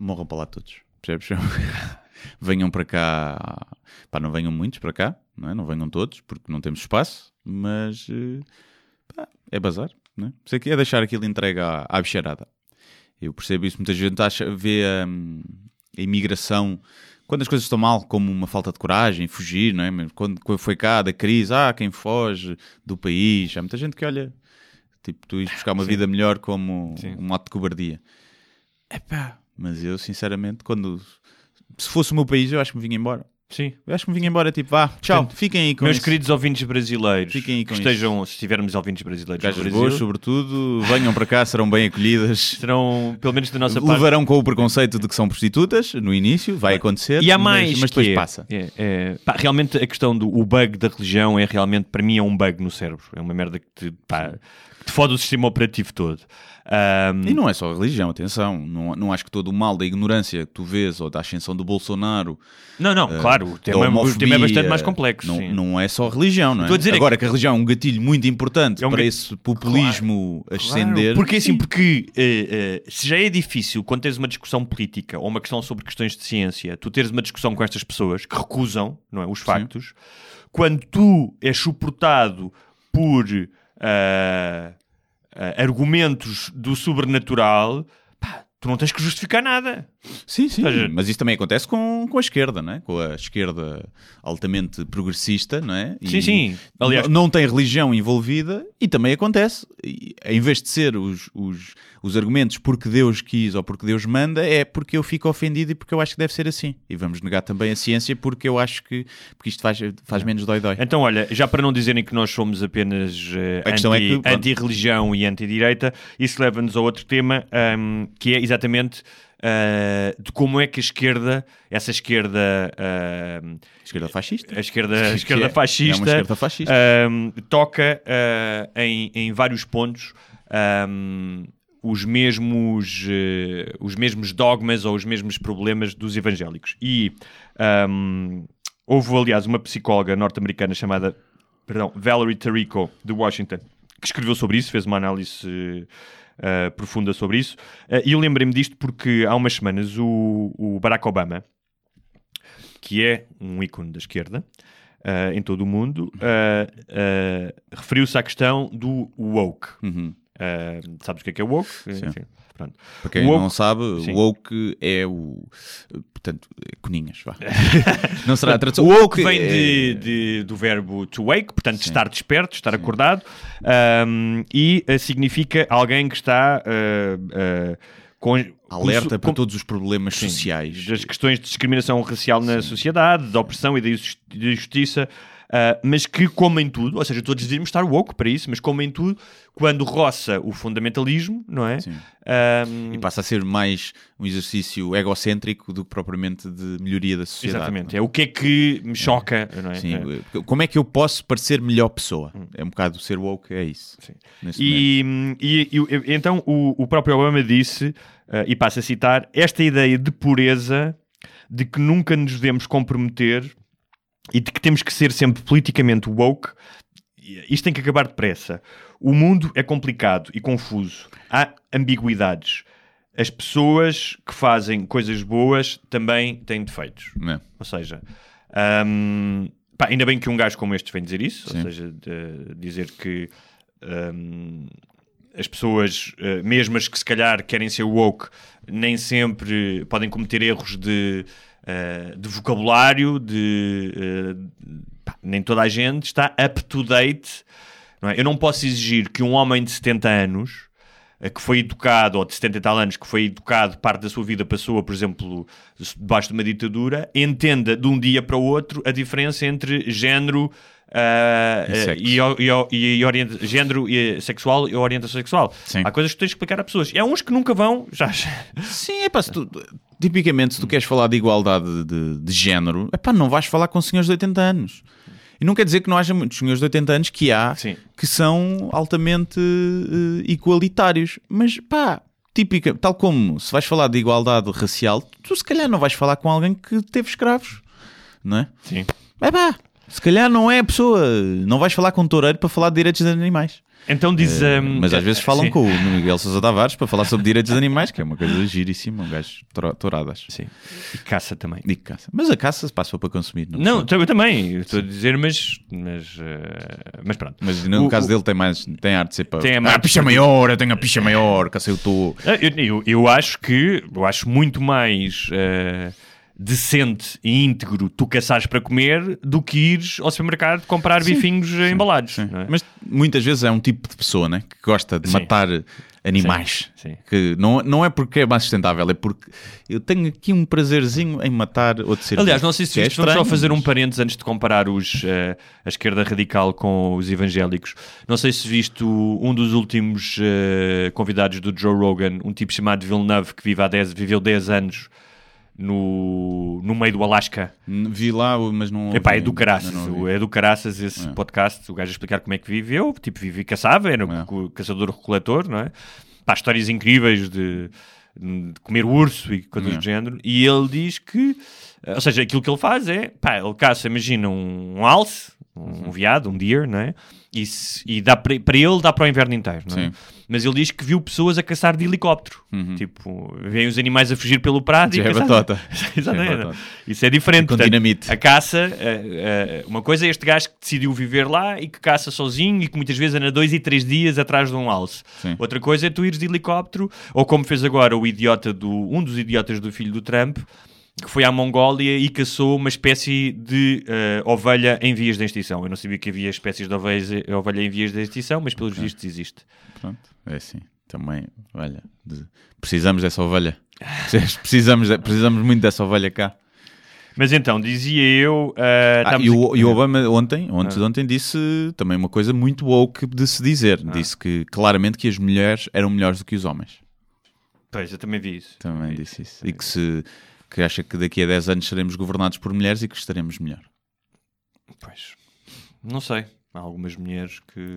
morram para lá todos. Percebes? venham para cá. Pá, não venham muitos para cá, não, é? não venham todos, porque não temos espaço, mas eh, é bazar. Não é? É deixar aquilo entregue à, à bicharada. Eu percebo isso. Muita gente acha, vê hum, a imigração quando as coisas estão mal, como uma falta de coragem, fugir, não é? Quando, quando foi cá da crise, ah, quem foge do país, há muita gente que olha, tipo, tu ires buscar uma vida melhor como um ato de cobardia. Epá, mas eu, sinceramente, quando se fosse o meu país, eu acho que me vinha embora. Sim. Eu acho que me vinha embora, tipo, vá, tchau, Portanto, fiquem aí com Meus isso. queridos ouvintes brasileiros, Fiquem aí que com estejam, se tivermos ouvintes brasileiros Gajas Brasil, boas, sobretudo, venham para cá, serão bem acolhidas. serão, pelo menos da nossa parte, Levarão com o preconceito de que são prostitutas no início, vai acontecer. E há mas- mais, mas, depois que é- passa. é- é- pá, realmente a questão do o bug da religião é realmente, para mim, é um bug no cérebro. É uma merda que te, pá, que te fode o sistema operativo todo. Ahm, E não é só a religião, atenção. Não, não acho que todo o mal da ignorância que tu vês ou da ascensão do Bolsonaro. não, não, eh, claro, o tema, o homofobia, tema é bastante mais complexo. Não, sim. não é só a religião, não é? Estou a dizer é Agora que a religião é um gatilho muito importante É um para ga- esse populismo ascender. Claro, porque assim, porque eh, eh, se já é difícil quando tens uma discussão política ou uma questão sobre questões de ciência, tu teres uma discussão com estas pessoas que recusam não é, os factos, quando tu és suportado por ah, ah, argumentos do sobrenatural, pá, tu não tens que justificar nada. Sim, sim. Seja- Mas isso também acontece com, com a esquerda, não é? Com a esquerda altamente progressista, não é? E Sim, sim. Aliás- não tem religião envolvida e também acontece. E, em vez de ser os, os, os argumentos porque Deus quis ou porque Deus manda, é porque eu fico ofendido e porque eu acho que deve ser assim. E vamos negar também a ciência porque eu acho que porque isto faz, faz menos dói-dói. Então, olha, já para não dizerem que nós somos apenas eh, A questão é anti- anti-religião e anti-direita, isso leva-nos a outro tema, ahm, que é exatamente ah, de como é que a esquerda, essa esquerda, ahm, Esquerda fascista. a esquerda, a Que esquerda é- fascista, é esquerda fascista. ahm, toca ah, em, em vários pontos ahm, os mesmos eh, os mesmos dogmas ou os mesmos problemas dos evangélicos e ahm, houve aliás uma psicóloga norte-americana chamada perdão, Valerie Tarico de Washington que escreveu sobre isso, fez uma análise eh, profunda sobre isso Eh, e eu lembrei-me disto porque há umas semanas o, o Barack Obama que é um ícone da esquerda ah, em todo o mundo, referiu-se à questão do woke. Uhum. Ah, sabes o que é que é woke? Enfim, pronto. Para quem Woke- não sabe, Sim. woke é o. Portanto, é coninhas, vá. não será a tradução. O woke vem é- de, de- do verbo to wake, portanto, estar desperto, estar acordado, ahm, e ah, significa alguém que está ah, ah, com, Alerta com- para todos os problemas sociais. das questões de discriminação racial na sociedade, da opressão e da injustiça, ah, mas que, como em tudo, ou seja, todos devíamos estar woke para isso, mas como em tudo, quando roça o fundamentalismo, não é? Sim. Ahm, E passa a ser mais um exercício egocêntrico do que propriamente de melhoria da sociedade. exatamente. não É o que é que me choca, não é? Sim, É. como é que eu posso parecer melhor pessoa? É um bocado ser woke, é isso. Momento. E, e- e- então o, o próprio Obama disse, ah, e passo a citar, esta ideia de pureza, de que nunca nos devemos comprometer e de que temos que ser sempre politicamente woke, isto tem que acabar depressa. O mundo é complicado e confuso. Há ambiguidades. As pessoas que fazem coisas boas também têm defeitos. É. Ou seja, hum, pá, ainda bem que um gajo como este vem dizer isso, Sim. ou seja, dizer que hum, as pessoas, eh, mesmo as que se calhar querem ser woke, nem sempre podem cometer erros de, eh, de vocabulário, de eh, pá, nem toda a gente está up to date. não é? Eu não posso exigir que um homem de 70 anos eh, que foi educado, ou de 70 e tal anos, que foi educado, parte da sua vida passou, por exemplo, debaixo de uma ditadura, entenda de um dia para o outro a diferença entre género ah, E e, e, o- orienta- género e, sexual e orientação sexual. Sim. Há coisas que tens de explicar a pessoas. E há uns que nunca vão, já. Sim, é pá, se tu, tipicamente, se tu queres falar de igualdade de, de género, é pá, não vais falar com senhores de 80 anos. E não quer dizer que não haja muitos senhores de 80 anos que há Sim. que são altamente eh, igualitários. Mas pá, típica, tal como se vais falar de igualdade racial, tu se calhar não vais falar com alguém que teve escravos, não é? Sim. É pá, se calhar não é a pessoa, não vais falar com um toureiro para falar de direitos de animais. Então diz. Eh, hum, mas às vezes falam sim. com o Miguel Sousa Tavares para falar sobre direitos de animais, que é uma coisa giríssima, um gajo touradas. Sim. E caça também. E caça. Mas a caça se passou para consumir, não, Não, eu também. Estou a dizer, mas. Mas, eh, mas pronto. Mas no O- caso o- dele tem mais tem arte de ser para. Tem a ah, a picha maior, eu tenho a picha maior, caça eu estou. Ah, Eu, eu, eu acho que eu acho muito mais eh, decente e íntegro tu caçares para comer do que ires ao supermercado comprar bifinhos eh, embalados. Sim. é? Mas muitas vezes é um tipo de pessoa né, que gosta de Sim. matar animais. Sim, sim. Que não, não é porque é mais sustentável, é porque eu tenho aqui um prazerzinho em matar outro ser Aliás, não sei se é viste, vamos só fazer um parênteses antes de comparar os, eh, a esquerda radical com os evangélicos. Não sei se viste um dos últimos eh, convidados do Joe Rogan, um tipo chamado Villeneuve, que vive há 10, viveu 10 anos no, no meio do Alasca. Vi lá, mas não. Epá, é do caraças, é do caraças esse É. podcast, o gajo a explicar como é que viveu, tipo, vive e caçava, era É. caçador-recoletor, não é? Pá, histórias incríveis de, de comer urso e coisas É. do género, e ele diz que, ou seja, aquilo que ele faz é, pá, ele caça, imagina, um, um alce, um veado, um deer, não é? E, se- e dá para, para ele dá para o inverno inteiro, não é? Sim. Mas ele diz que viu pessoas a caçar de helicóptero. Tipo, vêem os animais a fugir pelo prado Já e é caçar. batota. Exatamente. É batota. Isso é diferente. Com Portanto, dinamite. A caça, eh, eh, uma coisa é este gajo que decidiu viver lá e que caça sozinho e que muitas vezes anda dois e três dias atrás de um alce. Sim. Outra coisa é tu ires de helicóptero, ou como fez agora o idiota do, um dos idiotas do filho do Trump, que foi à Mongólia e caçou uma espécie de eh, ovelha em vias de extinção. Eu não sabia que havia espécies de ovelha, ovelha em vias de extinção, mas pelos vistos existe. Pronto, é assim. Também, olha, precisamos dessa ovelha. Precisamos, de- precisamos muito dessa ovelha cá. Mas então, dizia eu. eh, Ah, e, o, e o Obama ontem, Ah. ontem, de ontem, disse também uma coisa muito woke de se dizer. Ah. Disse que claramente que as mulheres eram melhores do que os homens. Pois, eu também vi isso. Também disse isso. E que, se, que acha que daqui a 10 anos seremos governados por mulheres e que estaremos melhor. Pois, não sei. Há algumas mulheres que.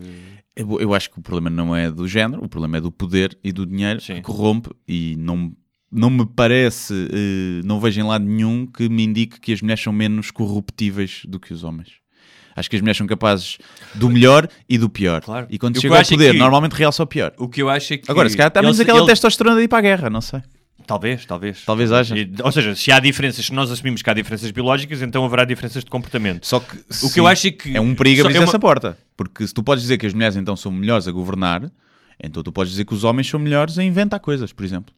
Eu, eu acho que o problema não é do género, o problema é do poder e do dinheiro Sim. que corrompe e não, não me parece, eh, não vejo em lado nenhum que me indique que as mulheres são menos corruptíveis do que os homens. Acho que as mulheres são capazes do melhor e do pior. Claro. E quando chega ao é poder, que- normalmente realça o pior. O que eu acho é que. Agora, se calhar está menos aquela testosterona de ir para a guerra, não sei. Talvez, talvez. Talvez haja. E- Ou seja, se há diferenças, se nós assumimos que há diferenças biológicas, então haverá diferenças de comportamento. Só que O que eu acho é que- é um perigo abrir é uma- essa porta. Porque se tu podes dizer que as mulheres então são melhores a governar, então tu podes dizer que os homens são melhores a inventar coisas, por exemplo.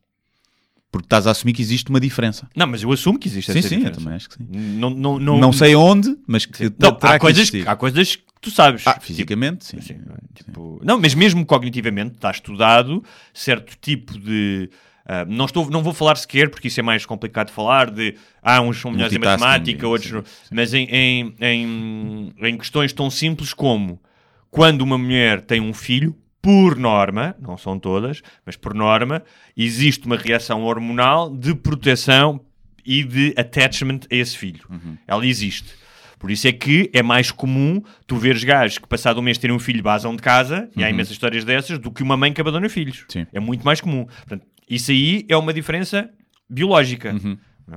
Porque estás a assumir que existe uma diferença. Não, mas eu assumo que existe Sim, essa sim, eu diferença. também acho que sim. Não, não, não, Não sei onde, mas que Não, há, que coisas, existir. há coisas que tu sabes. Ah, Tipo, fisicamente, sim. Sim? Tipo, não, mas mesmo cognitivamente está estudado certo tipo de. Ah, não, estou, não vou falar sequer, porque isso é mais complicado de falar, de ah, uns são melhores em matemática, outros não. Mas em, em, em, em questões tão simples como quando uma mulher tem um filho, por norma, não são todas, mas por norma, existe uma reação hormonal de proteção e de attachment a esse filho. Uhum. Ela existe. Por isso é que é mais comum tu veres gajos que passado um mês terem um filho basam de casa, e há imensas histórias dessas, do que uma mãe que abandona filhos. Uhum. Sim. É muito mais comum. Portanto, isso aí é uma diferença biológica.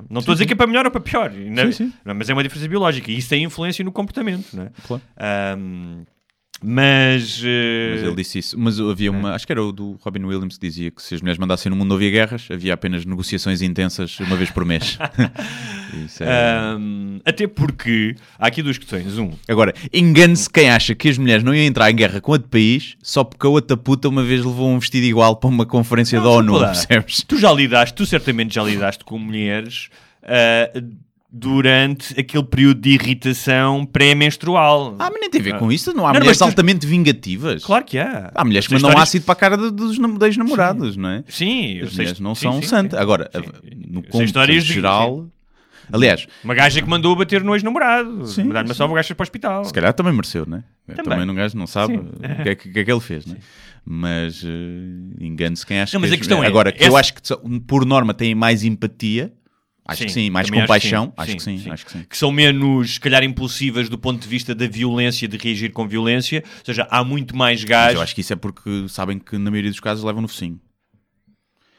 Não estou a dizer que é para melhor ou para pior, não- Uhum. Sim, sim. não, mas é uma diferença biológica e isso tem influência no comportamento. Não é? Claro. Ahm, mas, eh, Mas ele disse isso. Mas havia uma. Acho que era o do Robin Williams que dizia que se as mulheres mandassem no mundo havia guerras, havia apenas negociações intensas uma vez por mês. é... até porque há aqui duas questões. Um, Agora, engane-se quem acha que as mulheres não iam entrar em guerra com outro país só porque a outra puta uma vez levou um vestido igual para uma conferência da ONU, percebes? Tu já lidaste, tu certamente já lidaste com mulheres ah, durante aquele período de irritação pré-menstrual. Ah, mas nem tem a ver com isso. Não há Não, mulheres tu- altamente vingativas. Claro que há. Há mulheres que mandam histórias- ácido para a cara dos das namorados, não é? Sim, As sei- mulheres não sim, são sim, santas. sim. Agora, Sim. no contexto geral... Aliás, Uma gaja que mandou bater no ex-namorado. Sim, Mandar-me sim. só o gajo para o hospital. se calhar também mereceu, não é? Também. Também um gajo não sabe Sim. o que é que, que é que ele fez, não é? Mas eh, engane-se quem acha Não, mas que a questão é, Agora, que eu essa- acho que por norma têm mais empatia, acho que sim, mais compaixão, acho que sim, sim. acho que sim. Que são menos, se calhar, impulsivas do ponto de vista da violência, de reagir com violência. Ou seja, há muito mais Mas gajos. eu acho que isso é porque sabem que na maioria dos casos levam no focinho.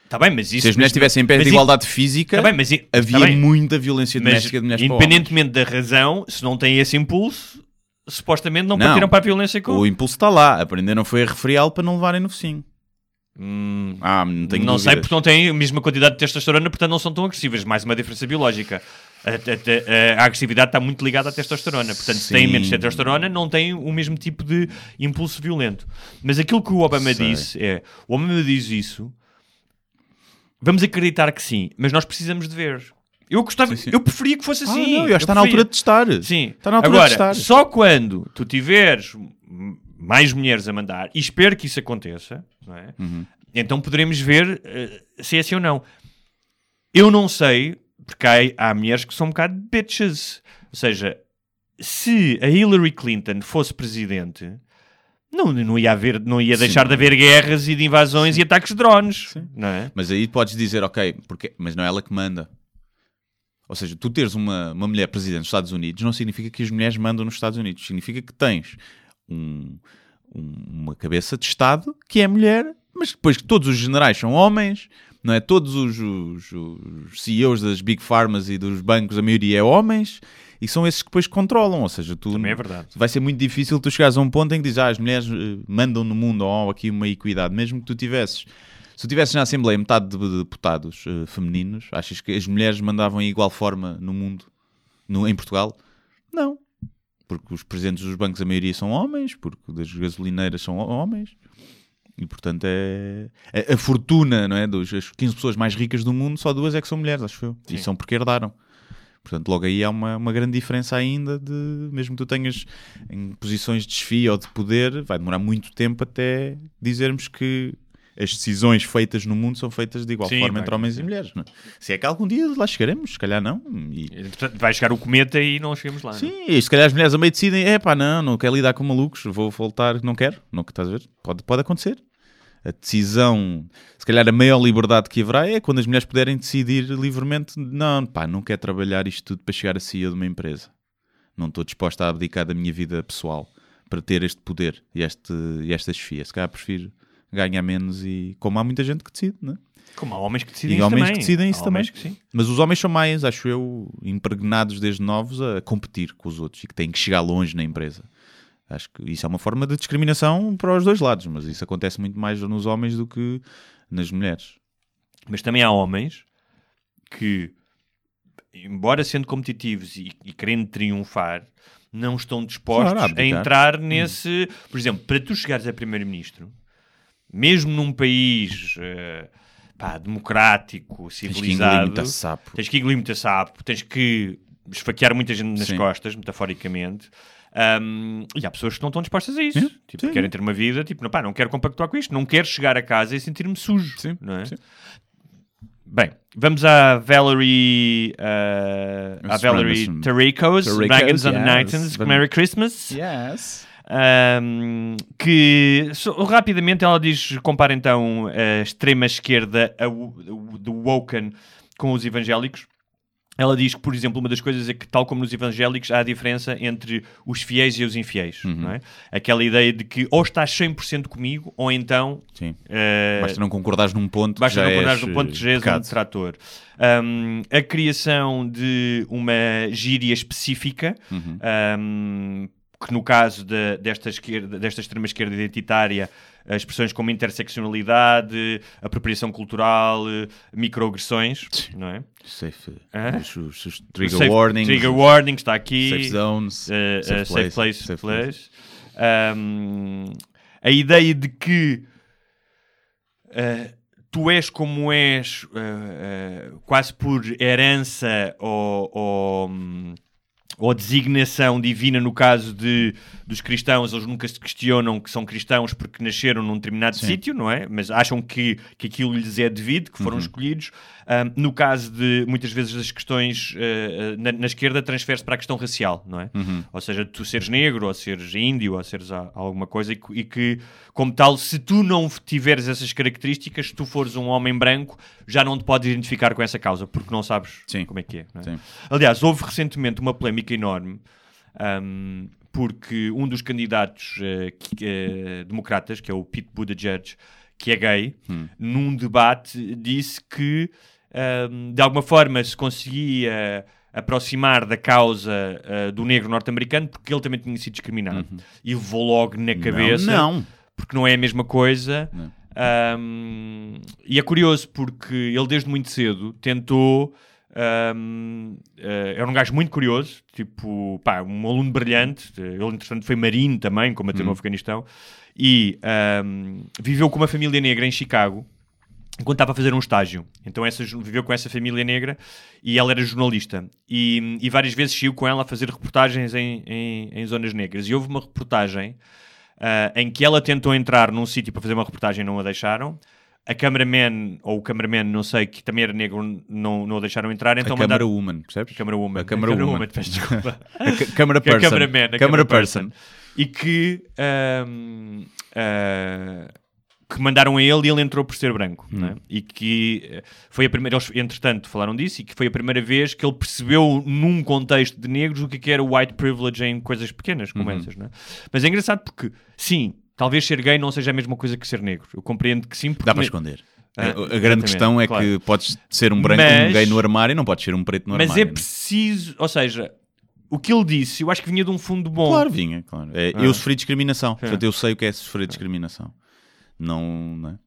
Está bem, mas isso... Se as mulheres mas- tivessem em pé mas de igualdade física, Tá bem, mas i- havia tá muita violência Mas, doméstica de mulheres independentemente da razão, se não tem esse impulso, supostamente não, Não. partiram para a violência com... O impulso está lá. Aprenderam foi a refriá-lo para não levarem no focinho. Hum, Ah, não tenho não sei porque não têm a mesma quantidade de testosterona, portanto não são tão agressivas. Mais uma diferença biológica. A, a- a- a agressividade está muito ligada à testosterona. Portanto, se têm Sim. menos testosterona, não têm o mesmo tipo de impulso violento. Mas aquilo que o Obama Sei. disse é: o Obama diz isso, vamos acreditar que sim, mas nós precisamos de ver. Eu gostava, Sim, sim. eu preferia que fosse Ah, assim. não, eu acho que está na altura de testar. Sim. Está na altura Agora, de testar. só quando tu tiveres mais mulheres a mandar, e espero que isso aconteça, é? Uhum. então poderemos ver eh, se é assim ou não. Eu não sei, porque há, há mulheres que são um bocado bitches. Ou seja, se a Hillary Clinton fosse presidente, não, não ia, haver, não ia Sim, deixar de haver guerras e de invasões e ataques de drones. Não é? Mas aí podes dizer, ok, porque... mas não é ela que manda. Ou seja, tu teres uma, uma mulher presidente dos Estados Unidos não significa que as mulheres mandam nos Estados Unidos. Significa que tens um- um- uma cabeça de Estado que é mulher, mas depois que todos os generais são homens, não é? Todos os, os- os CEOs das Big Pharmas e dos bancos, a maioria é homens, e são esses que depois controlam. Ou seja, tu Também é verdade. vai ser muito difícil tu chegares a um ponto em que dizes, ah, as mulheres eh, mandam no mundo, ou há aqui uma equidade, mesmo que tu tivesses. Se tu tivesses na Assembleia metade de deputados eh, femininos, achas que as mulheres mandavam em igual forma no mundo, no, em Portugal? Não. Porque os presidentes dos bancos, a maioria são homens, porque das gasolineiras são homens. E portanto é. A, a fortuna, não é? Dos, as 15 pessoas mais ricas do mundo, só duas é que são mulheres, acho eu. E são porque herdaram. Portanto, logo aí há uma, uma grande diferença ainda de, mesmo que tu tenhas em posições de desfia ou de poder, vai demorar muito tempo até dizermos que as decisões feitas no mundo são feitas de igual Sim, forma entre homens acontecer. e mulheres. não é? Se é que algum dia lá chegaremos, se calhar não. E, Vai chegar o cometa e não chegamos lá. não é? sim, e se calhar as mulheres a meio decidem, é pá, não, não quero lidar com malucos, vou voltar, não quero, não estás a ver? Pode, pode acontecer. A decisão, se calhar a maior liberdade que haverá é quando as mulheres puderem decidir livremente, não, pá, não quero trabalhar isto tudo para chegar a CEO de uma empresa. Não estou disposta a abdicar da minha vida pessoal para ter este poder e, este, e esta chefia. Se calhar prefiro ganhar menos e como há muita gente que decide, não é? Como há homens que decidem E isso homens também. que decidem isso também. que. Mas os homens são mais, acho eu, impregnados desde novos a competir com os outros e que têm que chegar longe na empresa. Acho que isso é uma forma de discriminação para os dois lados, mas isso acontece muito mais nos homens do que nas mulheres. Mas também há homens que, embora sendo competitivos e, e querendo triunfar, não estão dispostos Claro, a a entrar nesse. Por exemplo, para tu chegares a primeiro-ministro, mesmo num país eh, pá, democrático, Tens que civilizado, muito a sapo. tens que engolir muito a sapo, tens que esfaquear muita gente nas Sim. costas, metaforicamente. Um, e há pessoas que não estão dispostas a isso. Sim, Tipo, sim. querem ter uma vida, tipo, não, pá, não quero compactuar com isto, não quero chegar a casa e sentir-me sujo. Sim, não é? sim. Bem, vamos à Valerie, uh, à Valerie. Taricos, Dragons on the. Nightons, Vamos- Merry Christmas. Yes. Um, que so- rapidamente ela diz, compara então a extrema esquerda a, wo- do Woken com os evangélicos. Ela diz que, por exemplo, uma das coisas é que, tal como nos evangélicos, há a diferença entre os fiéis e os infiéis. Uhum. Não é? Aquela ideia de que ou estás 100% comigo, ou então Sim. eh, Basta não concordares num ponto Basta não concordares no ponto que já és um detrator. Um, a criação de uma gíria específica, Uhum. um, que no caso de- desta, esquerda, desta extrema-esquerda identitária, as expressões como interseccionalidade, apropriação cultural, eh, microagressões, não é? Safe, Hã? os, os- os trigger Safe- warnings, Trigger os warning está aqui. safe zones, Uh, uh, safe, safe place, safe place. Um, a ideia de que uh, tu és como és quase por herança ou, ou, hum, ou designação divina no caso de, dos cristãos, eles nunca se questionam que são cristãos porque nasceram num determinado sítio, não é? Mas acham que, que aquilo lhes é devido, que Uhum. foram escolhidos. Um, no caso de muitas vezes as questões uh, uh, na, na esquerda transfere-se para a questão racial, não é? Uhum. Ou seja, tu seres negro, ou seres índio, ou seres a- alguma coisa, e, que- e que, como tal, se tu não tiveres essas características, se tu fores um homem branco, já não te podes identificar com essa causa, porque não sabes Sim. como é que é. é? Aliás, houve recentemente uma polémica enorme, um, porque um dos candidatos eh, que- eh, democratas, que é o Pete Buttigieg, que é gay, Hum. num debate disse que de alguma forma se conseguia aproximar da causa uh, do negro norte-americano porque ele também tinha sido discriminado. E levou logo na cabeça, Uhum. Não, não. porque não é a mesma coisa. Um, e é curioso porque ele desde muito cedo tentou. Um, eh, era um gajo muito curioso, tipo, pá, um aluno brilhante. Ele, entretanto, foi marino também, combateu no Afeganistão. E um, viveu com uma família negra em Chicago. Enquanto estava a fazer um estágio. Então essa, viveu com essa família negra e ela era jornalista. E, e várias vezes saiu com ela a fazer reportagens em, em, em zonas negras. E houve uma reportagem ah, em que ela tentou entrar num sítio para fazer uma reportagem e não a deixaram. A cameraman, ou o cameraman, não sei, que também era negro, não, não a deixaram entrar. Então a câmara mandaram... woman, percebes? A câmara woman. A câmara woman. peço desculpa. A câmara é a person. cameraman, a Câmara camera person. E que, ahm, ah, que mandaram a ele e ele entrou por ser branco. Hum. né? E que eh, foi a primeira, eles entretanto falaram disso, e que foi a primeira vez que ele percebeu num contexto de negros o que é que era o white privilege em coisas pequenas como Uhum. essas. né? Mas é engraçado porque, sim, talvez ser gay não seja a mesma coisa que ser negro. Eu compreendo que sim, porque Dá para esconder. Ah, a, grande questão é claro. que podes ser um branco, Mas- um gay no armário e não podes ser um preto no Mas armário. é né? preciso, ou seja, o que ele disse, eu acho que vinha de um fundo bom. Claro, vinha, claro. É, Ah. Eu sofri discriminação. É. Portanto, eu sei o que é sofrer discriminação. Não, não é?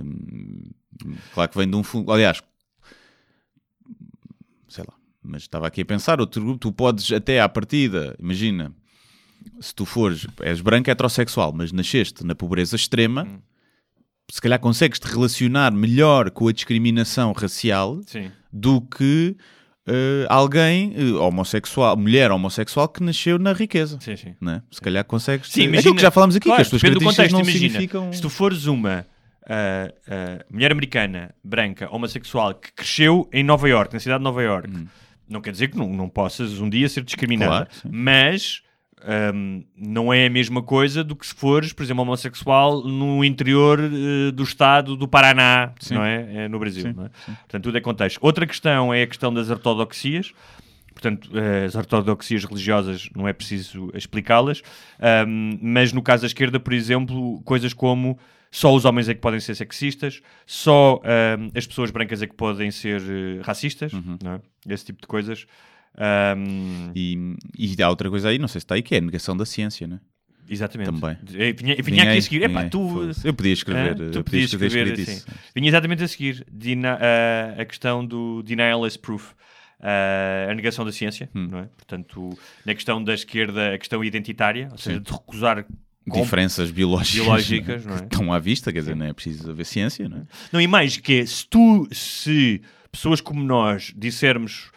Hum, Claro que vem de um fundo. Aliás, sei lá, mas estava aqui a pensar, outro grupo, tu podes até à partida, imagina, se tu fores, és branco heterossexual, mas nasceste na pobreza extrema, Hum. se calhar consegues te relacionar melhor com a discriminação racial Sim. do que eh, alguém eh, homossexual, mulher homossexual que nasceu na riqueza. Sim, sim. Né? Se calhar consegues. Sim, imagina- aquilo que já falámos aqui, Claro, que as tuas características contexto, não imagina, significam. Se tu fores uma ah, mulher americana, branca, homossexual, que cresceu em Nova York, na cidade de Nova York, não quer dizer que não, não possas um dia ser discriminada, Claro, mas ahm, não é a mesma coisa do que se fores, por exemplo, homossexual no interior eh, do estado do Paraná, Sim. não é? É no Brasil. Sim, não é? Portanto, tudo é contexto. Outra questão é a questão das ortodoxias. Portanto, eh, as ortodoxias religiosas não é preciso explicá-las, ahm, mas no caso da esquerda, por exemplo, coisas como só os homens é que podem ser sexistas, só ahm, as pessoas brancas é que podem ser racistas, Uhum. é? esse tipo de coisas. Ahm, E, e há outra coisa aí, não sei se está aí, que é a negação da ciência, né? exatamente. Também. Eu vinha, eu vinha Vinha aqui a seguir. Epá, tu. Eu podia escrever, Ah, eu tu podia podias escrever escrever assim. isso. Vinha exatamente a seguir dina- ah, a questão do denialist proof, ah, a negação da ciência, Hum. não é? Portanto, na questão da esquerda, a questão identitária, ou seja, Sim. de recusar Diferenças biológicas, biológicas, não é? que estão à vista, quer dizer, não é preciso haver ciência, não é? Não, e mais que é, se tu, se pessoas como nós dissermos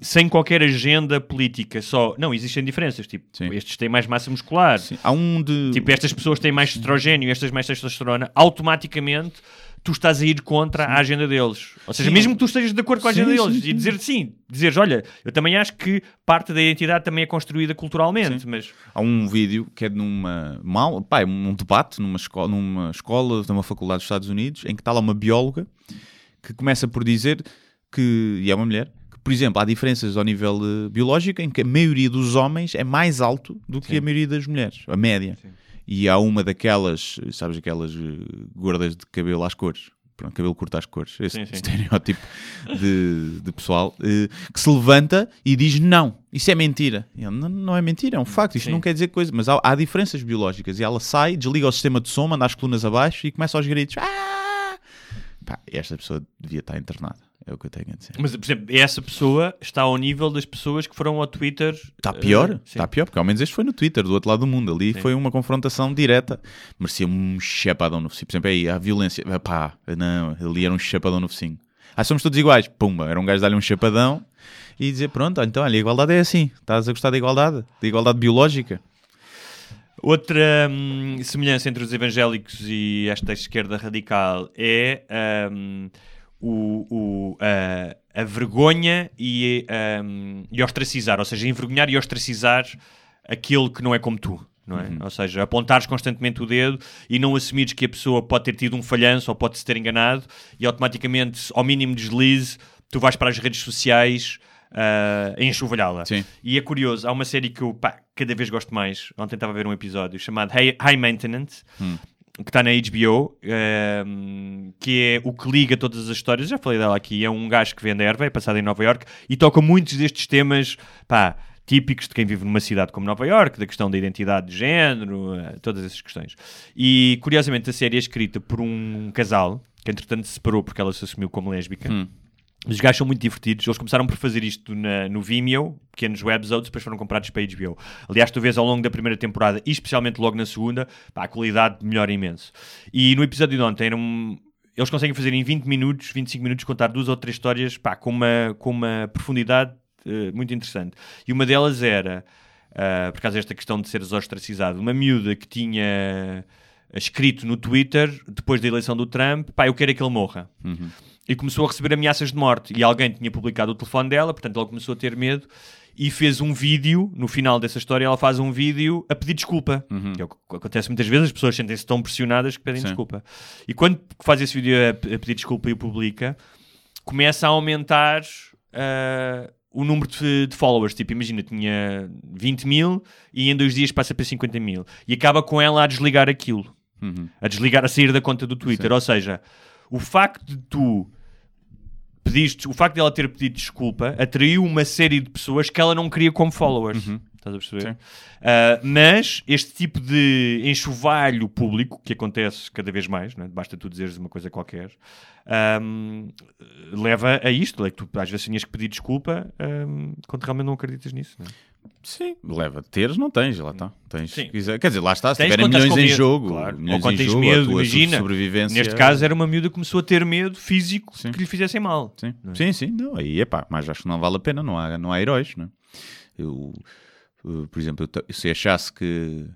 sem qualquer agenda política, só, não, existem diferenças, tipo, Sim. estes têm mais massa muscular, Sim. Há um de. Tipo, estas pessoas têm mais estrogênio, estas mais testosterona, automaticamente tu estás a ir contra a agenda deles. Ou seja, Sim. mesmo que tu estejas de acordo com a Sim, agenda sim, deles sim. e dizer sim, dizeres, olha, eu também acho que parte da identidade também é construída culturalmente, mas Há um vídeo que é numa mal, pá, é um debate numa escola, numa escola, numa faculdade dos Estados Unidos, em que está lá uma bióloga que começa por dizer que, e é uma mulher, por exemplo, há diferenças ao nível eh, biológico em que a maioria dos homens é mais alto do que a maioria das mulheres, a média. E há uma daquelas, sabes, aquelas eh, gordas de cabelo às cores. Pronto, cabelo curto às cores, esse Sim, sim. estereótipo de, de pessoal eh, que se levanta e diz não, isso é mentira. Ele, não, não é mentira, é um facto, isto Sim. não quer dizer coisa, mas há, há diferenças biológicas e ela sai, desliga o sistema de som, manda as colunas abaixo e começa aos gritos. Ah! Pá, esta pessoa devia estar internada, é o que eu tenho a dizer. Mas, por exemplo, essa pessoa está ao nível das pessoas que foram ao Twitter. Está pior, eh, sim. está pior, porque ao menos este foi no Twitter, do outro lado do mundo. Ali foi uma confrontação direta. Merecia um chapadão no focinho. Por exemplo, aí, a violência. Ah, Pá, não, ali era um chapadão no focinho. Ah, somos todos iguais. Pumba, era um gajo dar-lhe um chapadão e dizer: Pronto, então, olha, a igualdade é assim. Estás a gostar da igualdade? Da igualdade biológica? Outra hum, semelhança entre os evangélicos e esta esquerda radical é hum, o, o, a, a vergonha e, hum, e ostracizar, ou seja, envergonhar e ostracizar aquele que não é como tu. Não é? Ou seja, apontares constantemente o dedo e não assumires que a pessoa pode ter tido um falhanço ou pode se ter enganado e automaticamente, ao mínimo deslize, tu vais para as redes sociais a enxovalhá-la. Sim. E é curioso, há uma série que eu pá, cada vez gosto mais. Ontem estava a ver um episódio chamado High, High Maintenance, que está na HBO, ehm, que é o que liga todas as histórias. Já falei dela aqui. É um gajo que vende erva, é passado em Nova York e toca muitos destes temas pá, típicos de quem vive numa cidade como Nova York, da questão da identidade de género, eh, todas essas questões. E curiosamente, a série é escrita por um casal que entretanto se separou porque ela se assumiu como lésbica. Os gajos são muito divertidos. Eles começaram por fazer isto na- no Vimeo, pequenos webzodes, depois foram comprados para HBO. Aliás, tu vês ao longo da primeira temporada, e especialmente logo na segunda, pá, a qualidade melhora imenso. E no episódio de ontem era um- eles conseguem fazer em 20 minutos, 25 minutos, contar duas ou três histórias pá, com, uma, com uma profundidade eh, muito interessante. E uma delas era, uh, por causa desta questão de seres ostracizado, uma miúda que tinha escrito no Twitter, depois da eleição do Trump, pá, eu quero é que ele morra. E começou a receber ameaças de morte. E alguém tinha publicado o telefone dela, portanto ela começou a ter medo e fez um vídeo, no final dessa história ela faz um vídeo a pedir desculpa. Que é o que acontece muitas vezes, as pessoas sentem-se tão pressionadas que pedem Sim. desculpa. E quando faz esse vídeo a, a pedir desculpa e o publica, começa a aumentar ah, o número de, de followers. Tipo, imagina, tinha 20 mil e em dois dias passa para 50 mil. E acaba com ela a desligar aquilo. A desligar, a sair da conta do Twitter. Ou seja, o facto de tu pediste, o facto de ela ter pedido desculpa atraiu uma série de pessoas que ela não queria como followers. Estás a perceber? Ah, mas este tipo de enxovalho público que acontece cada vez mais, não é? basta tu dizeres uma coisa qualquer, ahm, leva a isto. É que tu às vezes tinhas que pedir desculpa ahm, quando realmente não acreditas nisso. Não é? Sim, leva. Teres não tens, lá está. Tens, Sim. quiser- Quer dizer, lá está, se Tens tiverem milhões em medo, jogo, claro. milhões Ou quando tens jogo, medo, imagina. sobrevivência... Neste caso era uma miúda que começou a ter medo físico Sim. que lhe fizessem mal. Sim, sim, sim. Não, aí é pá, mas acho que não vale a pena, não há, não há heróis, não é? Eu, eh, por exemplo, eu se achasse que,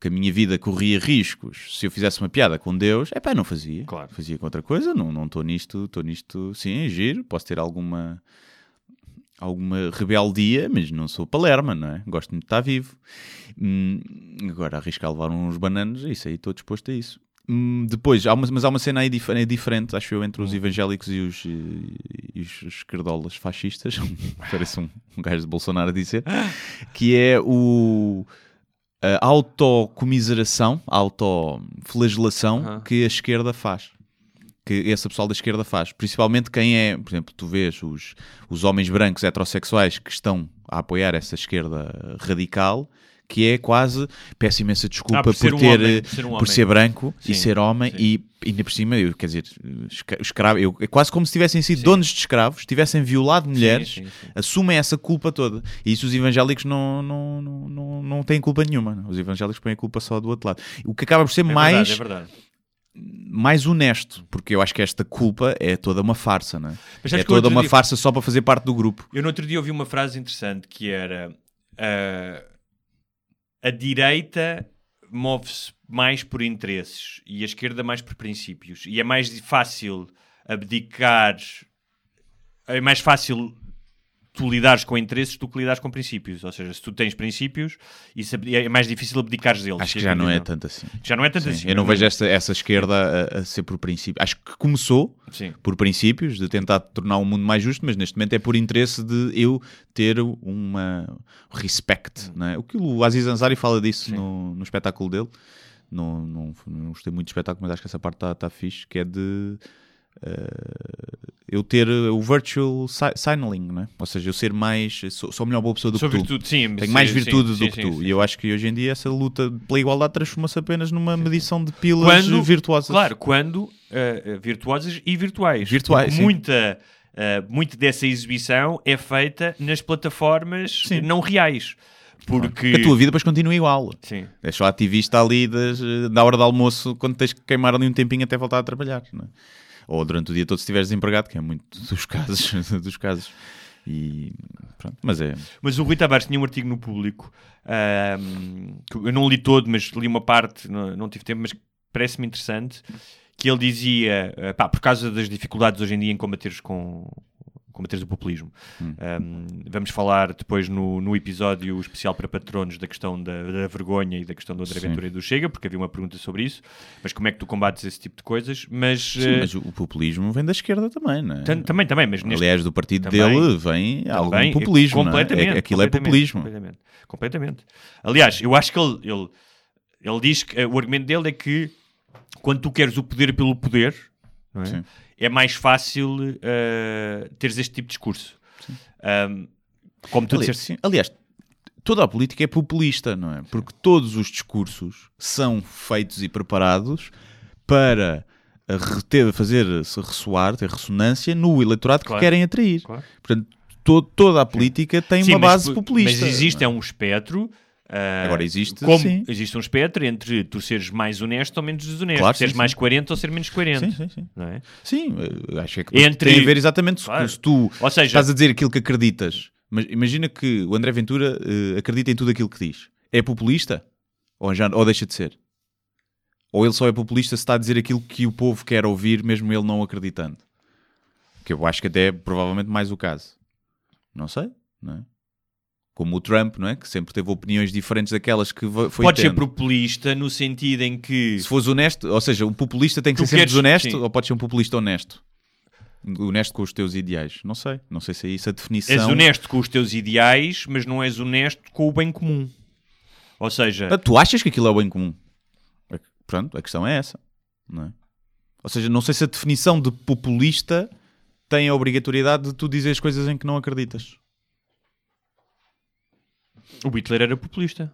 que a minha vida corria riscos se eu fizesse uma piada com Deus, é pá, não fazia. Claro. Fazia com outra coisa, não não estou nisto, estou nisto, sim, é giro, posso ter alguma alguma rebeldia, mas não sou palerma, não é? Gosto muito de estar vivo. Hum, agora, arriscar levar uns bananos, isso aí estou disposto a isso. Hum, depois, há uma, mas há uma cena aí dif- é diferente, acho eu, entre os evangélicos e os, e os esquerdolas fascistas, parece um, um gajo de Bolsonaro a dizer, que é o a autocomiseração, a autoflagelação que a esquerda faz. Que esse pessoal da esquerda faz. Principalmente quem é, por exemplo, tu vês os, os homens brancos heterossexuais que estão a apoiar essa esquerda radical, que é quase, peço imensa desculpa Ah, por por, ser um ter, homem, eh, por ser um por ser branco e Sim, ser homem sim. e ainda por cima, eu, quer dizer, escravo, eu, é quase como se tivessem sido donos de escravos, tivessem violado mulheres, sim, sim. assumem essa culpa toda. E isso os evangélicos não, não, não, não, não têm culpa nenhuma. Os evangélicos põem a culpa só do outro lado. O que acaba por ser É mais, verdade, é verdade. Mais honesto, porque eu acho que esta culpa é toda uma farsa, não é? É toda uma dia- farsa só para fazer parte do grupo. Eu no outro dia ouvi uma frase interessante que era ah, a direita move-se mais por interesses e a esquerda mais por princípios. E é mais fácil abdicar, é mais fácil tu lidares com interesses do que lidares com princípios. Ou seja, se tu tens princípios, isso abdi- é mais difícil abdicares deles. Acho que já não é tanto assim. Já não é tanto Sim, assim. eu não mas- vejo essa, essa esquerda a, a ser por princípio. Acho que começou Sim. por princípios de tentar tornar o mundo mais justo, mas neste momento é por interesse de eu ter uma respect. Não é? O que o Aziz Ansari fala disso no, no espetáculo dele. Não, não, não gostei muito do espetáculo, mas acho que essa parte está tá fixe, que é de eh, eu ter o virtual si- signaling, não é? ou seja, eu ser mais, sou, sou a melhor boa pessoa do Sou que tu. virtude, sim. Tenho sim, mais virtude sim, do que tu. E eu acho que hoje em dia essa luta pela igualdade transforma-se apenas numa medição de pilas Quando- virtuosas. Claro, quando uh, uh, virtuosas e virtuais. Virtuais. Muita, uh, muito dessa exibição é feita nas plataformas não reais. Porque. A tua vida depois continua igual. Sim. És só ativista ali das, da hora do almoço quando tens que queimar ali um tempinho até voltar a trabalhar. não é? Ou durante o dia todo se estiveres desempregado, que é muito dos casos. dos casos. E pronto, mas é. Mas o Rui Tavares tinha um artigo no público ahm, que eu não li todo, mas li uma parte, não, não tive tempo, mas parece-me interessante. Que ele dizia, ah, pá, por causa das dificuldades hoje em dia em combateres com combateres o populismo. Hum. Ahm, vamos falar depois no, no episódio especial para patronos da questão da, da vergonha e da questão do André Sim. Ventura e do Chega, porque havia uma pergunta sobre isso. Mas como é que tu combates esse tipo de coisas? Mas, Sim, eh, mas o populismo vem da esquerda também, não é? tam- também, também, mas neste Aliás, do partido Também. dele vem algum Também, populismo. não é? completamente, É- Aquilo é completamente, populismo. Completamente, completamente. Aliás, eu acho que ele, ele, ele diz que eh, o argumento dele é que quando tu queres o poder pelo poder, não é? É mais fácil eh, teres este tipo de discurso. Ahm, como tu Aliás, disseste. Aliás, toda a política é populista, não é? Porque todos os discursos são feitos e preparados para a reter, fazer-se ressoar, ter ressonância no eleitorado Claro. que querem atrair. Claro. Portanto, to- toda a política tem Sim, uma base populista. Mas existe não é um espectro Ah, Agora existe, como sim. existe um espectro entre tu seres mais honesto ou menos desonesto, Claro, seres sim, mais sim. coerente ou ser menos coerente. Sim, sim, sim. Não é? Sim, eh, acho que é que Entre- tem a ver exatamente se- Claro. se tu seja- estás a dizer aquilo que acreditas. Mas imagina que o André Ventura eh, acredita em tudo aquilo que diz. É populista? Ou, já, ou deixa de ser? Ou ele só é populista se está a dizer aquilo que o povo quer ouvir, mesmo ele não acreditando? Que eu acho que até é provavelmente mais o caso. Não sei, não é? Como o Trump, não é? Que sempre teve opiniões diferentes daquelas que foi Pode ser tendo. populista no sentido em que Se fores honesto, ou seja, um populista tem que Tu ser sempre queres- desonesto sim. ou pode ser um populista honesto? Honesto com os teus ideais? Não sei. Não sei se é isso a definição. és honesto com os teus ideais, mas não és honesto com o bem comum. Ou seja, Ah, Tu achas que aquilo é o bem comum? É Pronto, a questão é essa. Não é? Ou seja, não sei se a definição de populista tem a obrigatoriedade de tu dizer as coisas em que não acreditas. O Hitler era populista.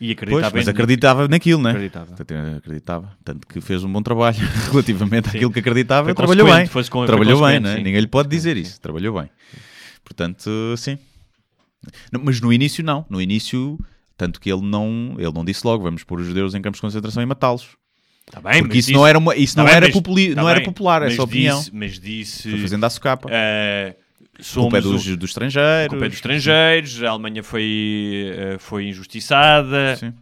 E Pois, acreditava mas em- acreditava naquilo, né? Acreditava. Portanto, Acreditava. Tanto que fez um bom trabalho relativamente àquilo que acreditava. Foi trabalhou bem. foi trabalhou bem, né? Ninguém lhe pode dizer isso. Trabalhou bem. Portanto, sim. Mas no início, não. No início, tanto que ele não, ele não disse logo: vamos pôr os judeus em campos de concentração e matá-los. Tá bem, Porque mas isso disse- não era, uma, isso tá não bem, era, mas- populi- tá não era popular, mas essa opinião. Disse, mas disse. Foi fazendo a socapa. A somos culpa é dos, o- dos estrangeiros. a culpa é dos estrangeiros, a Alemanha foi, eh, foi injustiçada, Sim.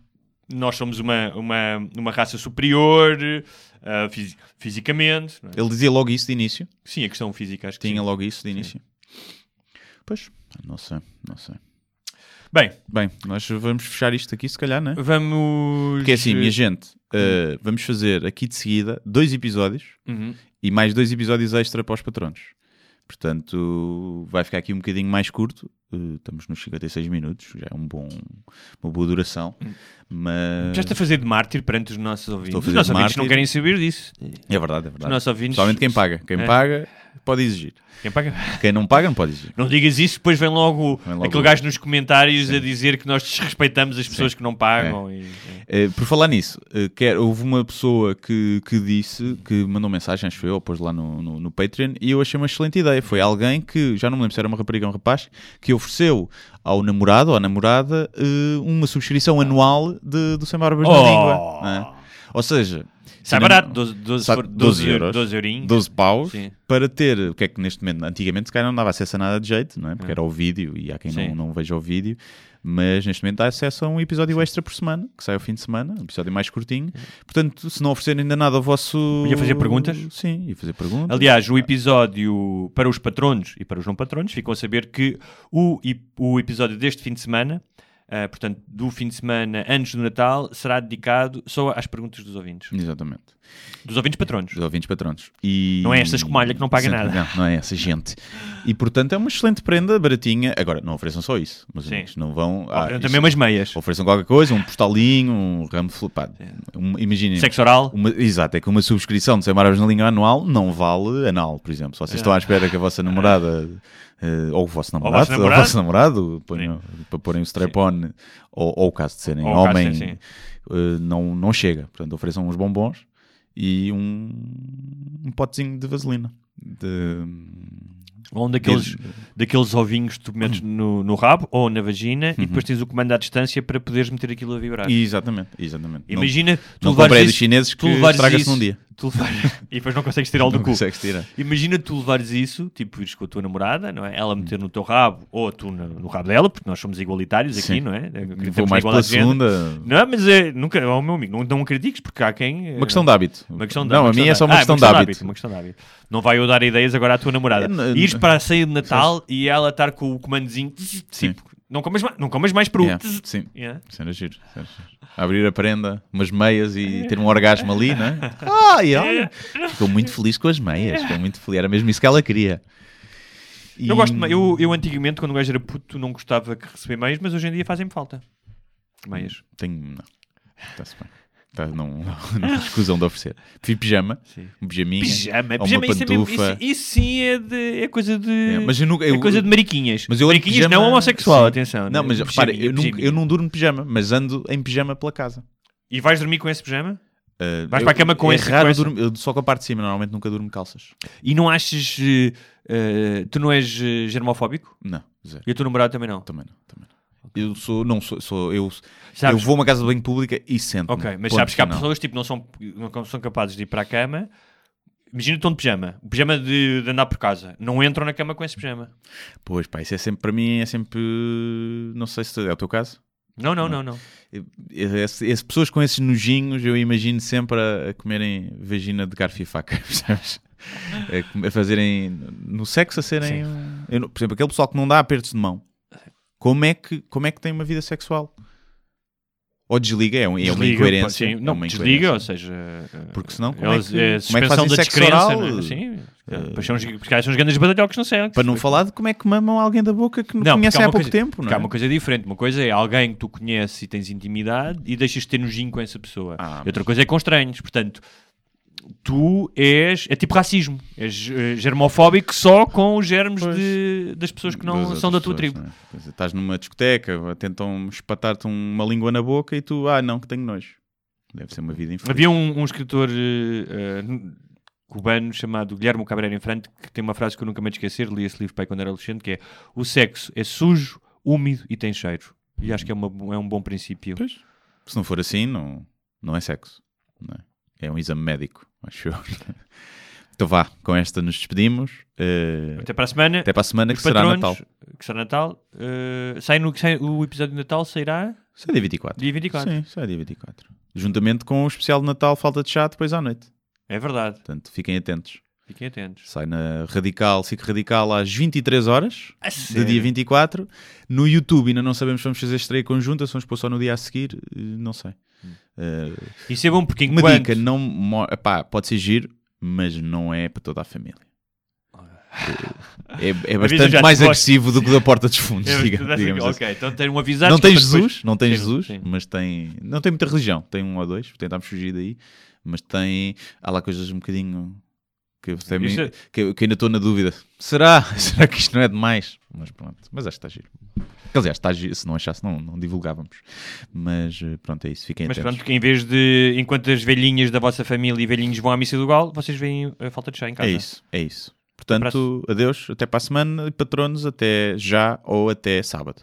nós somos uma, uma, uma raça superior eh, fisi- fisicamente. é? Ele dizia logo isso de início. Sim, a questão física, acho que Tinha sim. logo isso de início. Pois, não sei, não sei. Bem, Bem, nós vamos fechar isto aqui, se calhar, não é? vamos. Porque é assim, minha gente, uh, vamos fazer aqui de seguida dois episódios Uhum. e mais dois episódios extra para os patronos. Portanto, vai ficar aqui um bocadinho mais curto. Uh, estamos nos 56 minutos, já é um bom, uma boa duração. Mas Já está a fazer de mártir perante os nossos ouvintes. Os nossos ouvintes não mártir. querem saber disso. é verdade, é Os verdade. nossos ouvintes. Somente quem paga. Quem É. paga pode exigir. Quem paga? Quem não paga não pode exigir. Não digas isso, depois vem logo, Vem logo aquele gajo nos comentários a dizer que nós desrespeitamos as pessoas que não pagam. E, Eh, por falar nisso, eh, quer, houve uma pessoa que, que disse, que mandou mensagem, acho eu, pôs lá no, no, no Patreon, e eu achei uma excelente ideia. Foi alguém que, já não me lembro se era uma rapariga ou um rapaz, que ofereceu ao namorado ou à namorada eh, uma subscrição anual de, do Sem Barbas na Oh! Língua. É? Ou seja, Sai barato, 12, 12, Sabe, 12 euros. 12 eurinhos. 12 paus Sim. para ter o que é que neste momento, antigamente se calhar não dava acesso a nada de jeito, não é? Porque era o vídeo e há quem Sim. não, não veja o vídeo, mas neste momento dá acesso a um episódio extra por semana, que sai ao fim de semana, um episódio mais curtinho. Portanto, se não oferecerem ainda nada ao vosso. Ia fazer perguntas? Sim, ia fazer perguntas. Aliás, o episódio para os patronos e para os não patronos ficam a saber que o, o episódio deste fim de semana, ah, portanto, do fim de semana antes do Natal, será dedicado só às perguntas dos ouvintes. Exatamente. Dos ouvintes patronos. Dos ouvintes patronos. E... Não é esta escumalha que não paga nada. Não, não é essa gente. E portanto é uma excelente prenda, baratinha. Agora, não ofereçam só isso. Mas amigos, não vão. Ah, isso- também umas meias. Ofereçam qualquer coisa, um postalinho, um ramo flipado. Um, imaginem. Sexo oral. Uma, exato, é que uma subscrição de 100 maravilhas na língua anual não vale anal, por exemplo. Se vocês estão à espera que a vossa namorada eh, ou o vosso namorado, ou o vosso namorado para porem o strap-on, ou, ou o caso de serem Ou caso de homem, ser, sim. eh, não, não chega. Portanto, ofereçam uns bombons e um, um potezinho de vaselina. De, Ou um daqueles, daqueles ovinhos que tu metes no, no rabo ou na vagina Uhum. e depois tens o comando à distância para poderes meter aquilo a vibrar. Exatamente, exatamente. Não- Imagina tu não levares isso- chineses tu que levares estraga-se isso- num dia. Tu levares- e depois não consegues tirá-lo do Não cu. tirar. Imagina tu levares isso, tipo, ires com a tua namorada, não é? Ela meter no teu rabo ou tu no, no rabo dela, porque nós somos igualitários aqui, Sim. não é? Vou mais pela segunda. Não, mas é, nunca, oh, meu amigo, não, não critiques, porque há quem. Uma questão de hábito. Uma questão de, não, uma a mim questão é só uma Ah, questão de hábito. Uma questão de hábito. Não vai eu dar ideias agora à tua namorada. É, Ires para a ceia de Natal e ela estar com o comandozinho, tipo, não comas mais, não comas mais peru. Yeah, sim. Yeah. Era giro, giro. Abrir a prenda, umas meias e ter um orgasmo ali, não é? Ah, e olha, ficou muito feliz com as meias. Ficou muito feliz. Era mesmo isso que ela queria. E- Eu gosto eu, eu antigamente, quando o gajo era puto, não gostava que receber meias, mas hoje em dia fazem-me falta. Meias. Tenho. Não. Está-se bem. Tá, não, não, não escusam de oferecer. Prefiro pijama, Sim. um pijaminha, Pijama, ou pijama uma isso, é mesmo- pantufa. isso, isso sim é, de, é coisa de. É, mas eu nunca- é eu- coisa de mariquinhas. Mas eu mariquinhas pijama- não homossexual, Sim. atenção. Não, né? mas Pijaminha, eu, eu não durmo de pijama, mas ando em pijama pela casa. E vais dormir com esse pijama? Uh, Vais eu- para a cama com é esse- raro com dormir- eu só com a parte de cima, normalmente nunca durmo calças. E não achas. eh, tu não és eh, germofóbico? Não, zero. E a tua namorada também não? Também não, também não. Eu sou, não sou, sou eu, Sabes- eu vou a uma casa de banho pública e sento. Ok, mas sabes que há pessoas tipo, não são, não são capazes de ir para a cama. Imagina estão de pijama, o pijama de, de andar por casa. Não entram na cama com esse pijama. Pois pá, isso é sempre, para mim, é sempre. Não sei se é o teu caso. Não, não, não, não. Esse, esse- pessoas com esses nojinhos, eu imagino sempre a, a comerem vagina de garfo e faca, percebes? A, fazerem no sexo a serem. eu por exemplo, aquele pessoal que não dá apertos de mão, como é que, como é que tem uma vida sexual? Ou desliga, é, um- é uma Desliga, incoerência. sim. é não, uma desliga, incoerência. ou seja... eh, Porque senão, como é eles- que- é como é que fazem da sexo descrença, oral? não é? Sim. Eh, Pois são, os- porque são os grandes badalhocos no sexo. Para não falar de como é que mamam alguém da boca que não, Não, porque conhecem há há pouco coisa- tempo, não porque é? há uma coisa diferente. Uma coisa é alguém que tu conheces e tens intimidade e deixas de ter nojinho com essa pessoa. Ah, e outra coisa é com estranhos. Portanto, tu és. É tipo racismo. És eh, germofóbico só com os germes de- das pessoas que não Das são da tua pessoas, tribo. é? Estás numa discoteca, tentam espatar-te uma língua na boca e tu, ah, não, que tenho nojo. Deve ser uma vida infeliz. Havia um, um escritor eh, cubano chamado Guilherme Cabreira Infante que tem uma frase que eu nunca me esquecer. Li esse livro pai quando era adolescente: que é o sexo é sujo, úmido e tem cheiro. E acho que é, uma- é um bom princípio. Pois. Se não for assim, não, não é sexo. não é? É um exame médico, acho eu. Então vá, com esta nos despedimos. Eh, Até para a semana. até para a semana, Os que será Natal. Que será Natal. eh, sai no, sai- o episódio de Natal sairá é dia 24. dia 24. Sim, é dia 24. Juntamente com o especial de Natal Falta de Chá depois à noite. É verdade. Portanto, fiquem atentos. Fiquem atentos. Sai na Radical, SIC Radical às 23 horas A de dia 24. No YouTube ainda não sabemos se vamos fazer estreia conjunta, se vamos pôr só no dia a seguir, eh, não sei. Eh, Isso é bom porque uma enquanto... dica, não, epá, pode ser giro, mas não é para toda a família. É, é Avisa bastante mais agressivo do que da Porta dos Fundos, É, diga- assim, digamos assim. ok, então tem um avisado. Não tem Jesus, depois- não tem Sim, Jesus, sim. mas tem. Não tem muita religião, tem um ou dois, tentámos fugir daí, mas tem. Há lá coisas um bocadinho. Que, Isso é- que, que ainda estou na dúvida. Será? Será que isto não é demais? Mas pronto, mas acho que está giro. Aliás, giro. Se não achasse, não, não divulgávamos. Mas eh, pronto, é isso. Fiquem Mas atentos. pronto, que em vez de, enquanto as velhinhas da vossa família e velhinhos vão à missa do galo, vocês veem a falta de chá em casa. É isso, é isso. Portanto, adeus, até para a semana e patronos, até já ou até sábado.